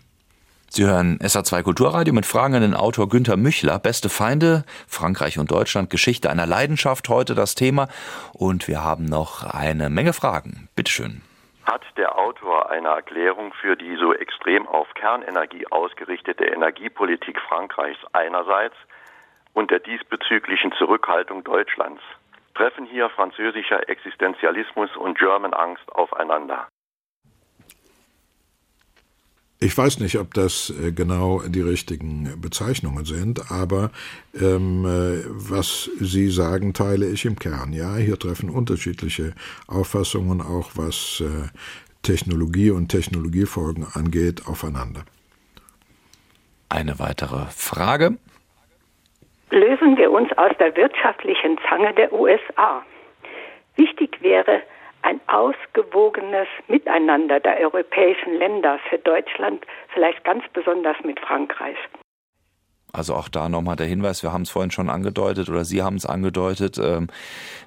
Sie hören SA2 Kulturradio mit Fragen an den Autor Günter Müchler. Beste Feinde, Frankreich und Deutschland, Geschichte einer Leidenschaft, heute das Thema. Und wir haben noch eine Menge Fragen. Bitteschön. Hat der Autor eine Erklärung für die so extrem auf Kernenergie ausgerichtete Energiepolitik Frankreichs einerseits und der diesbezüglichen Zurückhaltung Deutschlands? Treffen hier französischer Existenzialismus und German Angst aufeinander? Ich weiß nicht, ob das äh, genau die richtigen Bezeichnungen sind, aber ähm, äh, was Sie sagen, teile ich im Kern. Ja, hier treffen unterschiedliche Auffassungen, auch was äh, Technologie und Technologiefolgen angeht, aufeinander. Eine weitere Frage. Lösen wir uns aus der wirtschaftlichen Zange der USA. Wichtig wäre, ein ausgewogenes Miteinander der europäischen Länder für Deutschland, vielleicht ganz besonders mit Frankreich. Also auch da nochmal der Hinweis, wir haben es vorhin schon angedeutet oder Sie haben es angedeutet, ähm,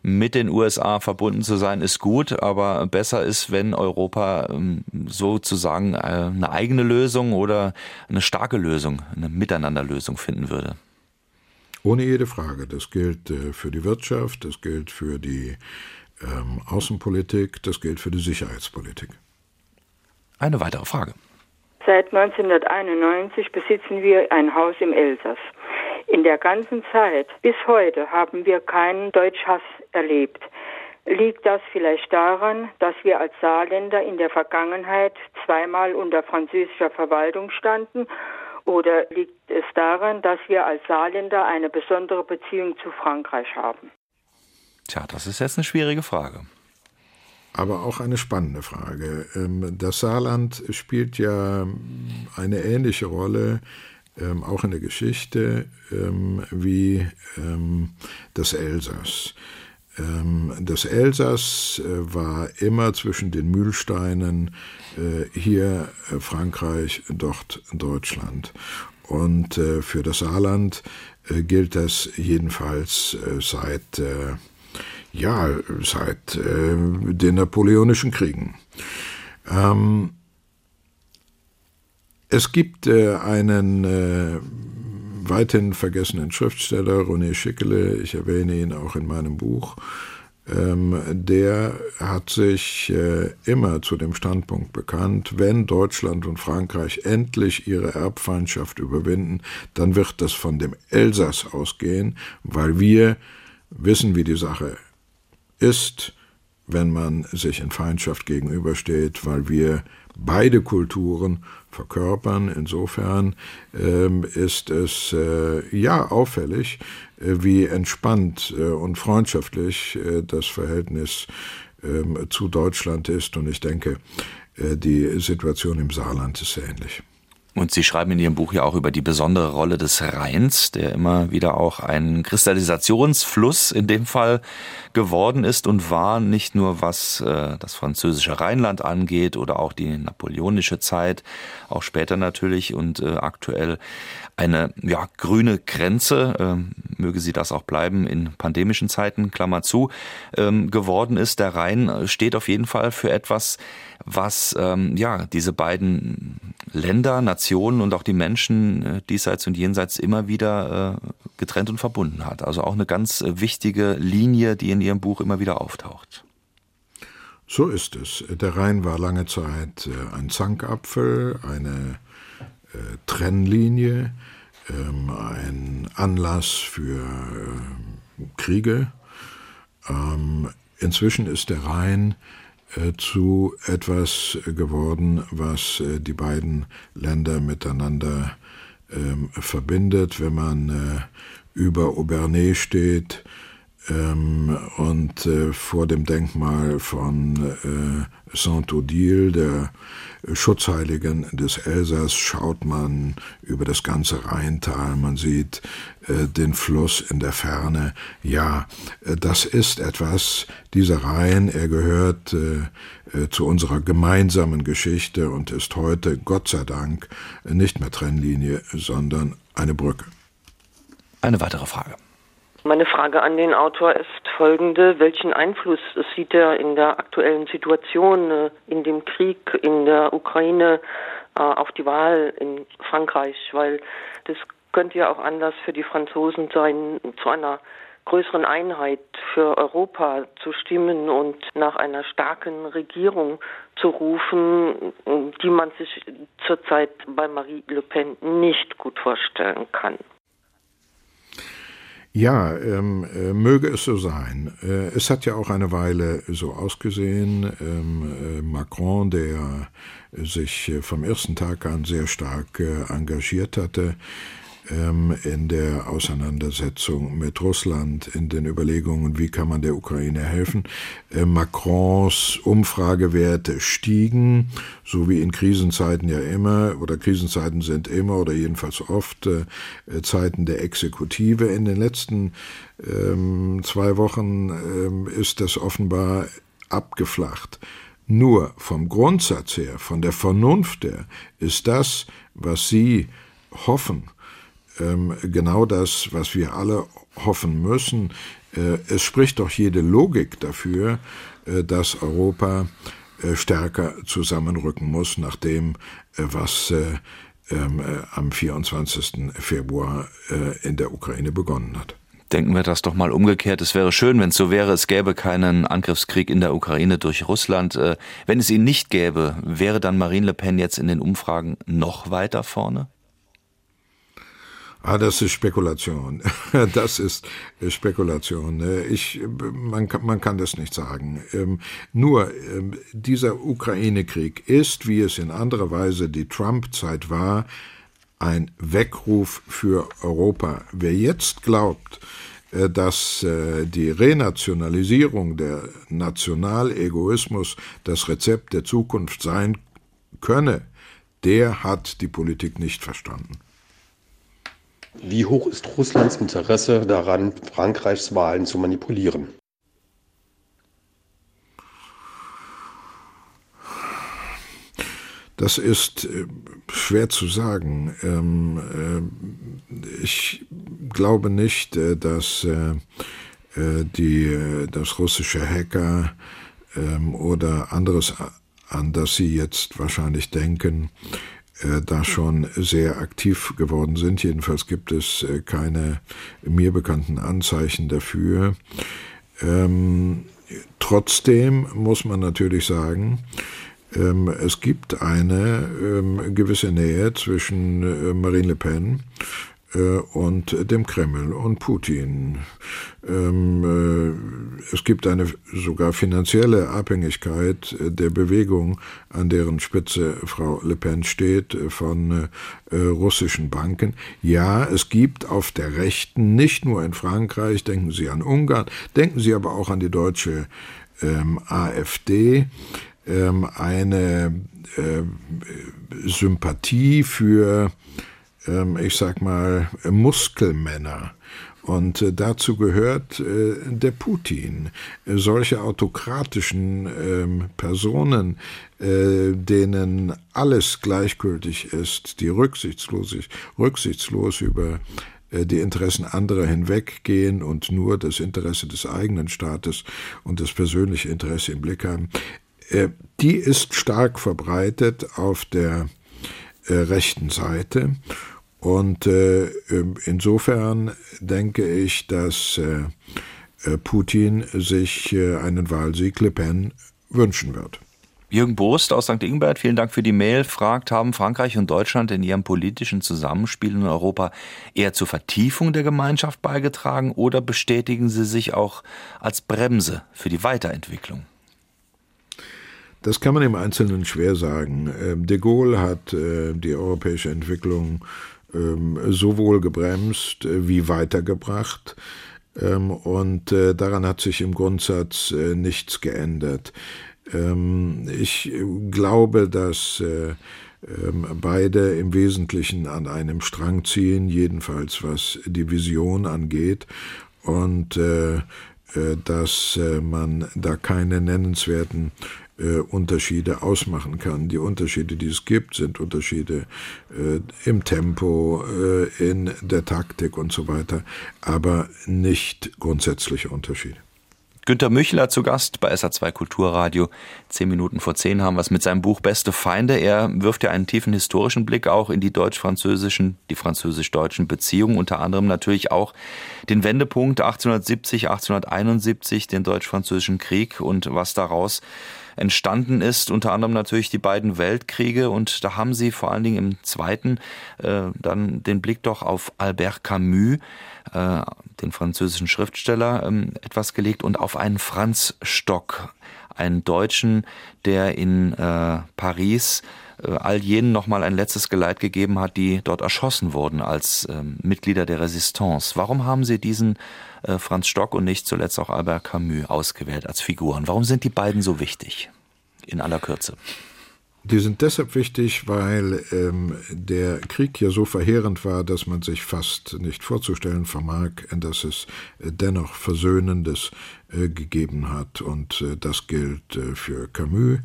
mit den USA verbunden zu sein ist gut, aber besser ist, wenn Europa ähm, sozusagen äh, eine eigene Lösung oder eine starke Lösung, eine Miteinanderlösung finden würde. Ohne jede Frage. Das gilt äh, für die Wirtschaft, das gilt für die ähm, Außenpolitik, das gilt für die Sicherheitspolitik. Eine weitere Frage. Seit 1991 besitzen wir ein Haus im Elsass. In der ganzen Zeit bis heute haben wir keinen Deutschhass erlebt. Liegt das vielleicht daran, dass wir als Saarländer in der Vergangenheit zweimal unter französischer Verwaltung standen? Oder liegt es daran, dass wir als Saarländer eine besondere Beziehung zu Frankreich haben? Tja, das ist jetzt eine schwierige Frage. Aber auch eine spannende Frage. Ähm, das Saarland spielt ja eine ähnliche Rolle ähm, auch in der Geschichte, ähm, wie das Elsass. Das Elsass äh, war immer zwischen den Mühlsteinen, äh, hier äh, Frankreich, dort Deutschland. Und für das Saarland gilt das jedenfalls seit, ja, seit den Napoleonischen Kriegen. Ähm, es gibt einen weithin vergessenen Schriftsteller, René Schickele, ich erwähne ihn auch in meinem Buch, ähm, der hat sich äh, immer zu dem Standpunkt bekannt, wenn Deutschland und Frankreich endlich ihre Erbfeindschaft überwinden, dann wird das von dem Elsass ausgehen, weil wir wissen, wie die Sache ist, wenn man sich in Feindschaft gegenübersteht, weil wir beide Kulturen verkörpern. Insofern ähm, ist es äh, ja auffällig, äh, wie entspannt äh, und freundschaftlich äh, das Verhältnis ähm, zu Deutschland ist. Und ich denke, äh, die Situation im Saarland ist ähnlich. Und Sie schreiben in Ihrem Buch ja auch über die besondere Rolle des Rheins, der immer wieder auch ein Kristallisationsfluss in dem Fall geworden ist und war, nicht nur was äh, das französische Rheinland angeht oder auch die napoleonische Zeit, auch später natürlich und äh, aktuell eine ja, grüne Grenze, ähm, möge sie das auch bleiben in pandemischen Zeiten, Klammer zu, ähm, geworden ist. Der Rhein steht auf jeden Fall für etwas, was ähm, ja diese beiden Länder, Nationen und auch die Menschen äh, diesseits und jenseits immer wieder äh, getrennt und verbunden hat. Also auch eine ganz äh, wichtige Linie, die in Ihrem Buch immer wieder auftaucht. So ist es. Der Rhein war lange Zeit äh, ein Zankapfel, eine äh, Trennlinie, ähm, ein Anlass für äh, Kriege. Ähm, inzwischen ist der Rhein äh, zu etwas geworden, was äh, die beiden Länder miteinander ähm, verbindet. Wenn man äh, über Aubernay steht ähm, und vor dem Denkmal von Saint-Odile, der Schutzheiligen des Elsass, schaut man über das ganze Rheintal, man sieht äh, den Fluss in der Ferne. Ja, äh, das ist etwas, dieser Rhein, er gehört äh, äh zu unserer gemeinsamen Geschichte und ist heute, Gott sei Dank, nicht mehr Trennlinie, sondern eine Brücke. Eine weitere Frage. Meine Frage an den Autor ist folgende. Welchen Einfluss sieht er in der aktuellen Situation, äh, in dem Krieg in der Ukraine, äh, auf die Wahl in Frankreich? Weil das könnte ja auch Anlass für die Franzosen sein, zu einer größeren Einheit für Europa zu stimmen und nach einer starken Regierung zu rufen, die man sich zurzeit bei Marie Le Pen nicht gut vorstellen kann. Ja, ähm, äh, möge es so sein. Äh, es hat ja auch eine Weile so ausgesehen. Ähm, äh, Macron, der sich äh, vom ersten Tag an sehr stark äh, engagiert hatte, in der Auseinandersetzung mit Russland, in den Überlegungen, wie kann man der Ukraine helfen. Äh, Macrons Umfragewerte stiegen, so wie in Krisenzeiten ja immer, oder Krisenzeiten sind immer oder jedenfalls oft äh, Zeiten der Exekutive. In den letzten ähm, zwei Wochen ähm, ist das offenbar abgeflacht. Nur vom Grundsatz her, von der Vernunft her, ist das, was Sie hoffen, ähm, genau das, was wir alle hoffen müssen. Äh, es spricht doch jede Logik dafür, äh, dass Europa äh, stärker zusammenrücken muss, nach dem, was ähm, am 24. Februar in der Ukraine begonnen hat. Denken wir das doch mal umgekehrt. Es wäre schön, wenn es so wäre, es gäbe keinen Angriffskrieg in der Ukraine durch Russland. Wenn es ihn nicht gäbe, wäre dann Marine Le Pen jetzt in den Umfragen noch weiter vorne? Ah, das ist Spekulation. (laughs) Das ist Spekulation. Ich, man, kann, man kann das nicht sagen. Ähm, nur ähm, dieser Ukraine-Krieg ist, wie es in anderer Weise die Trump-Zeit war, ein Weckruf für Europa. Wer jetzt glaubt, äh, dass äh, die Renationalisierung, der Nationalegoismus das Rezept der Zukunft sein könne, der hat die Politik nicht verstanden. Wie hoch ist Russlands Interesse daran, Frankreichs Wahlen zu manipulieren? Das ist äh, schwer zu sagen. Ähm, äh, ich glaube nicht, äh, dass die, das russische Hacker ähm, oder anderes, an das Sie jetzt wahrscheinlich denken, da schon sehr aktiv geworden sind. Jedenfalls gibt es keine mir bekannten Anzeichen dafür. Ähm, trotzdem muss man natürlich sagen, ähm, es gibt eine ähm, gewisse Nähe zwischen äh, Marine Le Pen äh, und dem Kreml und Putin. Ähm, äh, es gibt eine sogar finanzielle Abhängigkeit der Bewegung, an deren Spitze Frau Le Pen steht, von russischen Banken. Ja, es gibt auf der Rechten, nicht nur in Frankreich, denken Sie an Ungarn, denken Sie aber auch an die deutsche AfD, ähm, eine äh, Sympathie für, ähm, ich sag mal, Muskelmänner. Und äh, dazu gehört äh, der Putin. Solche autokratischen ähm, Personen, äh, denen alles gleichgültig ist, die rücksichtslos, rücksichtslos über äh, die Interessen anderer hinweggehen und nur das Interesse des eigenen Staates und das persönliche Interesse im Blick haben. Äh, die ist stark verbreitet auf der äh, rechten Seite. Und äh, ähm, insofern denke ich, dass Putin sich einen Wahlsieg Le Pen wünschen wird. Jürgen Bost aus St. Ingbert, vielen Dank für die Mail, fragt, haben Frankreich und Deutschland in ihrem politischen Zusammenspiel in Europa eher zur Vertiefung der Gemeinschaft beigetragen oder bestätigen sie sich auch als Bremse für die Weiterentwicklung? Das kann man im Einzelnen schwer sagen. Ähm, de Gaulle hat äh, die europäische Entwicklung sowohl gebremst äh, wie weitergebracht. Ähm, und äh, daran hat sich im Grundsatz nichts geändert. Ich glaube, dass beide im Wesentlichen an einem Strang ziehen, jedenfalls was die Vision angeht. Und dass man da keine nennenswerten äh, Unterschiede ausmachen kann. Die Unterschiede, die es gibt, sind Unterschiede äh, im Tempo, äh, in der Taktik und so weiter, aber nicht grundsätzliche Unterschiede. Günter Müchler zu Gast bei SA2 Kulturradio. Zehn Minuten vor zehn haben wir es mit seinem Buch Beste Feinde. Er wirft ja einen tiefen historischen Blick auch in die deutsch-französischen, die französisch-deutschen Beziehungen, unter anderem natürlich auch den Wendepunkt 1870, 1871, den deutsch-französischen Krieg und was daraus entstanden ist, unter anderem natürlich die beiden Weltkriege. Und da haben sie vor allen Dingen im zweiten äh, dann den Blick doch auf Albert Camus, äh, den französischen Schriftsteller, ähm, etwas gelegt und auf einen Franz Stock, einen Deutschen, der in äh, Paris all jenen nochmal ein letztes Geleit gegeben hat, die dort erschossen wurden als ähm, Mitglieder der Resistance. Warum haben Sie diesen äh, Franz Stock und nicht zuletzt auch Albert Camus ausgewählt als Figuren? Warum sind die beiden so wichtig? In aller Kürze. Die sind deshalb wichtig, weil ähm, der Krieg ja so verheerend war, dass man sich fast nicht vorzustellen vermag, dass es äh, dennoch Versöhnendes äh, gegeben hat. Und äh, das gilt äh, für Camus,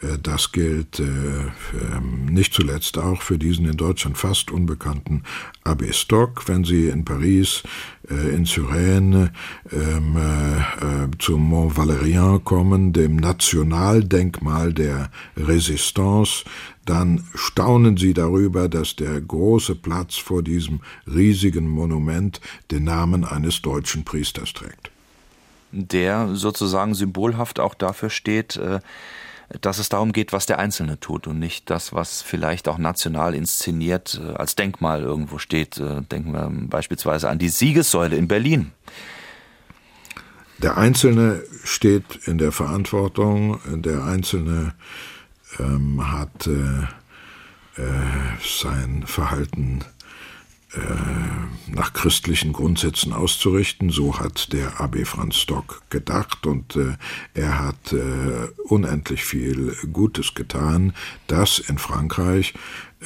äh, das gilt äh, ähm, nicht zuletzt auch für diesen in Deutschland fast unbekannten Abbé Stock, wenn Sie in Paris, in Suresnes ähm, zum Mont Valérien kommen, dem Nationaldenkmal der Resistance, dann staunen Sie darüber, dass der große Platz vor diesem riesigen Monument den Namen eines deutschen Priesters trägt der sozusagen symbolhaft auch dafür steht, äh, dass es darum geht, was der Einzelne tut und nicht das, was vielleicht auch national inszeniert äh, als Denkmal irgendwo steht. Äh, denken wir beispielsweise an die Siegessäule in Berlin. Der Einzelne steht in der Verantwortung, der Einzelne ähm, hat äh, äh, sein Verhalten nach christlichen Grundsätzen auszurichten. So hat der AB Franz Stock gedacht und äh, er hat äh, unendlich viel Gutes getan, das in Frankreich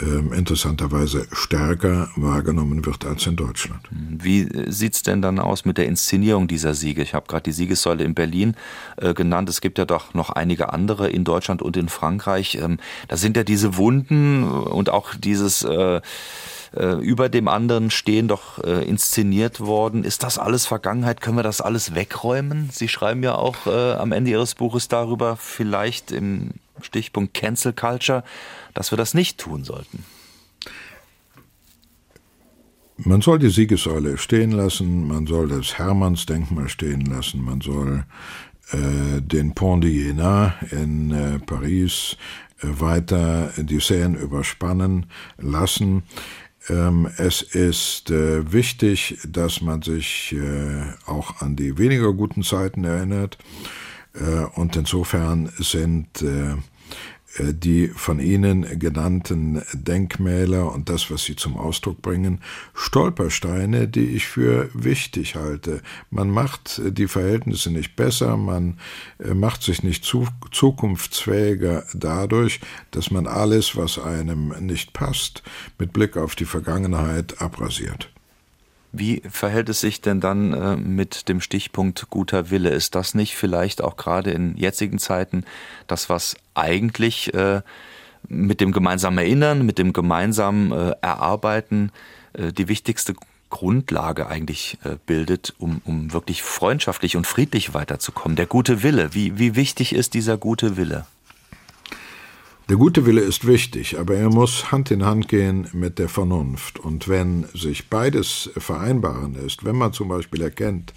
ähm, interessanterweise stärker wahrgenommen wird als in Deutschland. Wie sieht's denn dann aus mit der Inszenierung dieser Siege? Ich habe gerade die Siegessäule in Berlin äh, genannt. Es gibt ja doch noch einige andere in Deutschland und in Frankreich. Ähm, da sind ja diese Wunden und auch dieses äh, über dem anderen stehen doch äh, inszeniert worden. Ist das alles Vergangenheit? Können wir das alles wegräumen? Sie schreiben ja auch äh, am Ende Ihres Buches darüber, vielleicht im Stichpunkt Cancel Culture, dass wir das nicht tun sollten. Man soll die Siegessäule stehen lassen, man soll das Hermannsdenkmal stehen lassen, man soll äh, den Pont de Jena in äh, Paris äh, weiter die Seine überspannen lassen. Ähm, es ist äh, wichtig, dass man sich äh, auch an die weniger guten Zeiten erinnert. Äh, und insofern sind die von Ihnen genannten Denkmäler und das, was Sie zum Ausdruck bringen, Stolpersteine, die ich für wichtig halte. Man macht die Verhältnisse nicht besser, man äh, macht sich nicht zu, zukunftsfähiger dadurch, dass man alles, was einem nicht passt, mit Blick auf die Vergangenheit abrasiert. Wie verhält es sich denn dann äh, mit dem Stichpunkt guter Wille? Ist das nicht vielleicht auch gerade in jetzigen Zeiten das, was eigentlich äh, mit dem gemeinsamen Erinnern, mit dem gemeinsamen äh, Erarbeiten äh, die wichtigste Grundlage eigentlich bildet, um, um wirklich freundschaftlich und friedlich weiterzukommen? Der gute Wille. Wie, wie wichtig ist dieser gute Wille? Der gute Wille ist wichtig, aber er muss Hand in Hand gehen mit der Vernunft. Und wenn sich beides vereinbaren ist, wenn man zum Beispiel erkennt,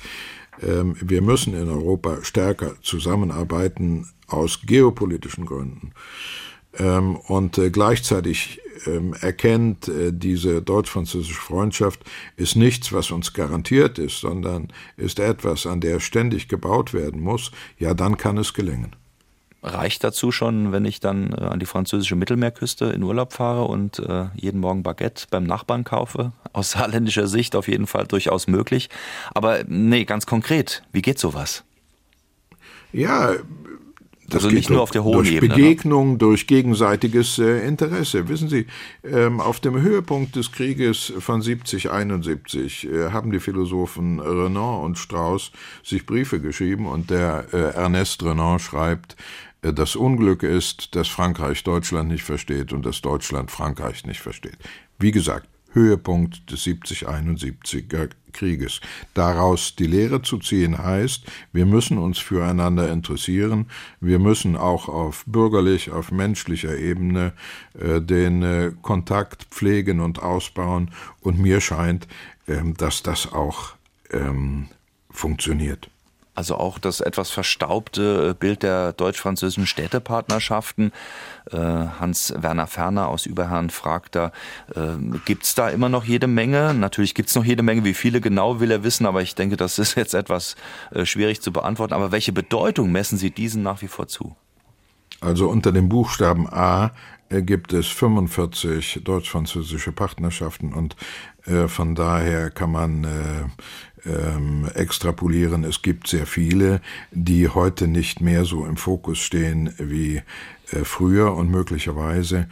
wir müssen in Europa stärker zusammenarbeiten aus geopolitischen Gründen, ähm, und äh, gleichzeitig ähm, erkennt, äh, diese deutsch-französische Freundschaft ist nichts, was uns garantiert ist, sondern ist etwas, an der ständig gebaut werden muss, ja, dann kann es gelingen reicht dazu schon, wenn ich dann äh, an die französische Mittelmeerküste in Urlaub fahre und äh, jeden Morgen Baguette beim Nachbarn kaufe. (laughs) Aus saarländischer Sicht auf jeden Fall durchaus möglich. Aber nee, ganz konkret, wie geht sowas? Ja, das also nicht nur auf der hohen durch Ebene. Durch ne? Begegnung, ne? durch gegenseitiges äh, Interesse. Wissen Sie, ähm, auf dem Höhepunkt des Krieges von 70, 71 äh, haben die Philosophen Renan und Strauss sich Briefe geschrieben und der äh, Ernest Renan schreibt, das Unglück ist, dass Frankreich Deutschland nicht versteht und dass Deutschland Frankreich nicht versteht. Wie gesagt, Höhepunkt des 70-71er Krieges. Daraus die Lehre zu ziehen heißt, wir müssen uns füreinander interessieren, wir müssen auch auf bürgerlich, auf menschlicher Ebene äh, den äh, Kontakt pflegen und ausbauen und mir scheint, äh, dass das auch ähm, funktioniert. Also auch das etwas verstaubte äh, Bild der deutsch-französischen Städtepartnerschaften. Äh, Hans-Werner Ferner aus Überherrn fragt da, äh, gibt es da immer noch jede Menge? Natürlich gibt es noch jede Menge, wie viele genau will er wissen, aber ich denke, das ist jetzt etwas schwierig zu beantworten. Aber welche Bedeutung messen Sie diesen nach wie vor zu? Also unter dem Buchstaben A gibt es 45 deutsch-französische Partnerschaften und von daher kann man äh, ähm, extrapolieren. Es gibt sehr viele, die heute nicht mehr so im Fokus stehen wie äh, früher und möglicherweise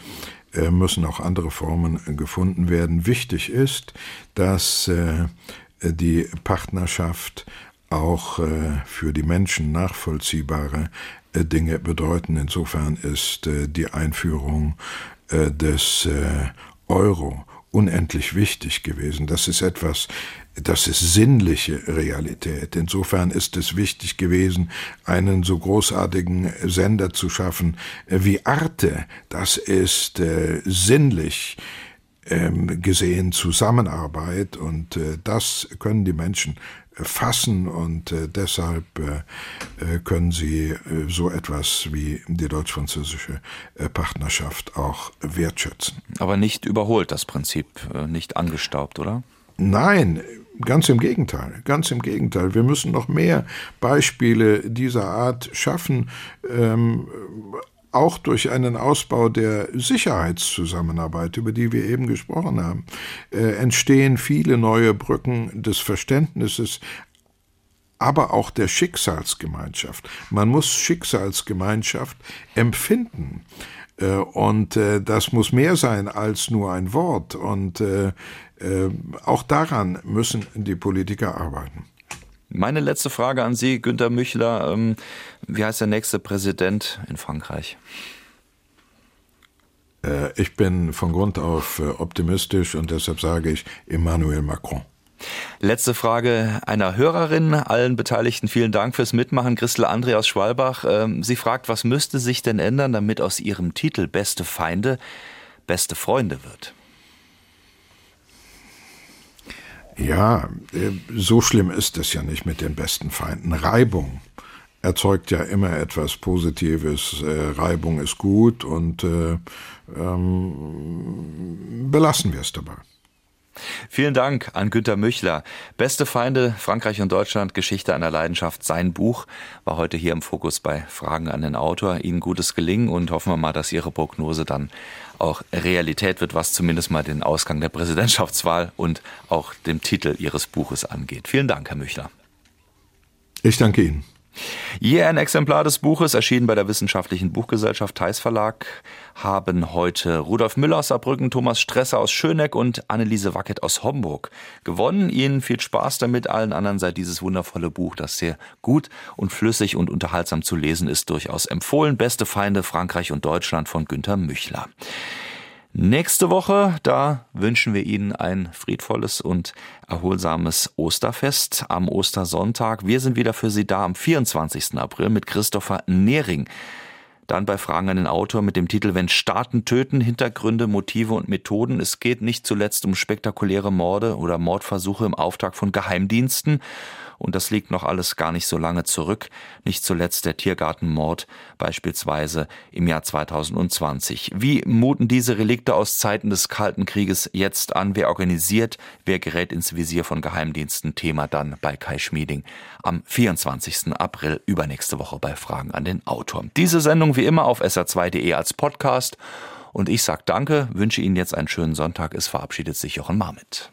äh, müssen auch andere Formen gefunden werden. Wichtig ist, dass äh, die Partnerschaft auch äh, für die Menschen nachvollziehbare äh, Dinge bedeuten. Insofern ist äh, die Einführung des Euro unendlich wichtig gewesen. Das ist etwas, das ist sinnliche Realität. Insofern ist es wichtig gewesen, einen so großartigen Sender zu schaffen wie Arte. Das ist äh, sinnlich ähm, gesehen Zusammenarbeit und äh, das können die Menschen fassen und äh, deshalb äh, äh, können sie so etwas wie die deutsch-französische Partnerschaft auch wertschätzen. Aber nicht überholt das Prinzip, nicht angestaubt, oder? Nein, ganz im Gegenteil, ganz im Gegenteil. Wir müssen noch mehr Beispiele dieser Art schaffen. Ähm, auch durch einen Ausbau der Sicherheitszusammenarbeit, über die wir eben gesprochen haben, äh, entstehen viele neue Brücken des Verständnisses, aber auch der Schicksalsgemeinschaft. Man muss Schicksalsgemeinschaft empfinden. Äh, und äh, das muss mehr sein als nur ein Wort. Und äh, äh, auch daran müssen die Politiker arbeiten. Meine letzte Frage an Sie, Günter Müchler. Ähm, wie heißt der nächste Präsident in Frankreich? Äh, ich bin von Grund auf äh, optimistisch und deshalb sage ich Emmanuel Macron. Letzte Frage einer Hörerin. Allen Beteiligten vielen Dank fürs Mitmachen. Christel André aus Schwalbach. Ähm, sie fragt, was müsste sich denn ändern, damit aus ihrem Titel Beste Feinde beste Freunde wird? Ja, äh, so schlimm ist es ja nicht mit den besten Feinden. Reibung erzeugt ja immer etwas Positives. Äh, Reibung ist gut und äh, ähm, belassen wir es dabei. Vielen Dank an Günter Müchler. Beste Feinde Frankreich und Deutschland, Geschichte einer Leidenschaft. Sein Buch war heute hier im Fokus bei Fragen an den Autor. Ihnen gutes Gelingen und hoffen wir mal, dass Ihre Prognose dann auch Realität wird, was zumindest mal den Ausgang der Präsidentschaftswahl und auch dem Titel Ihres Buches angeht. Vielen Dank, Herr Müchler. Ich danke Ihnen. Je ein Exemplar des Buches, erschienen bei der Wissenschaftlichen Buchgesellschaft Theis Verlag, haben heute Rudolf Müller aus Saarbrücken, Thomas Stresser aus Schöneck und Anneliese Wackett aus Homburg gewonnen. Ihnen viel Spaß damit, allen anderen sei dieses wundervolle Buch, das sehr gut und flüssig und unterhaltsam zu lesen ist, durchaus empfohlen. Beste Feinde Frankreich und Deutschland von Günter Müchler. Nächste Woche, da wünschen wir Ihnen ein friedvolles und erholsames Osterfest am Ostersonntag. Wir sind wieder für Sie da am 24. April mit Christopher Nehring. Dann bei Fragen an den Autor mit dem Titel Wenn Staaten töten, Hintergründe, Motive und Methoden. Es geht nicht zuletzt um spektakuläre Morde oder Mordversuche im Auftrag von Geheimdiensten und das liegt noch alles gar nicht so lange zurück, nicht zuletzt der Tiergartenmord beispielsweise im Jahr 2020. Wie muten diese Relikte aus Zeiten des Kalten Krieges jetzt an? Wer organisiert? Wer gerät ins Visier von Geheimdiensten? Thema dann bei Kai Schmieding am 24. April übernächste Woche bei Fragen an den Autor. Diese Sendung wie immer auf sr2.de als Podcast und ich sag Danke, wünsche Ihnen jetzt einen schönen Sonntag. Es verabschiedet sich Jochen Marmit.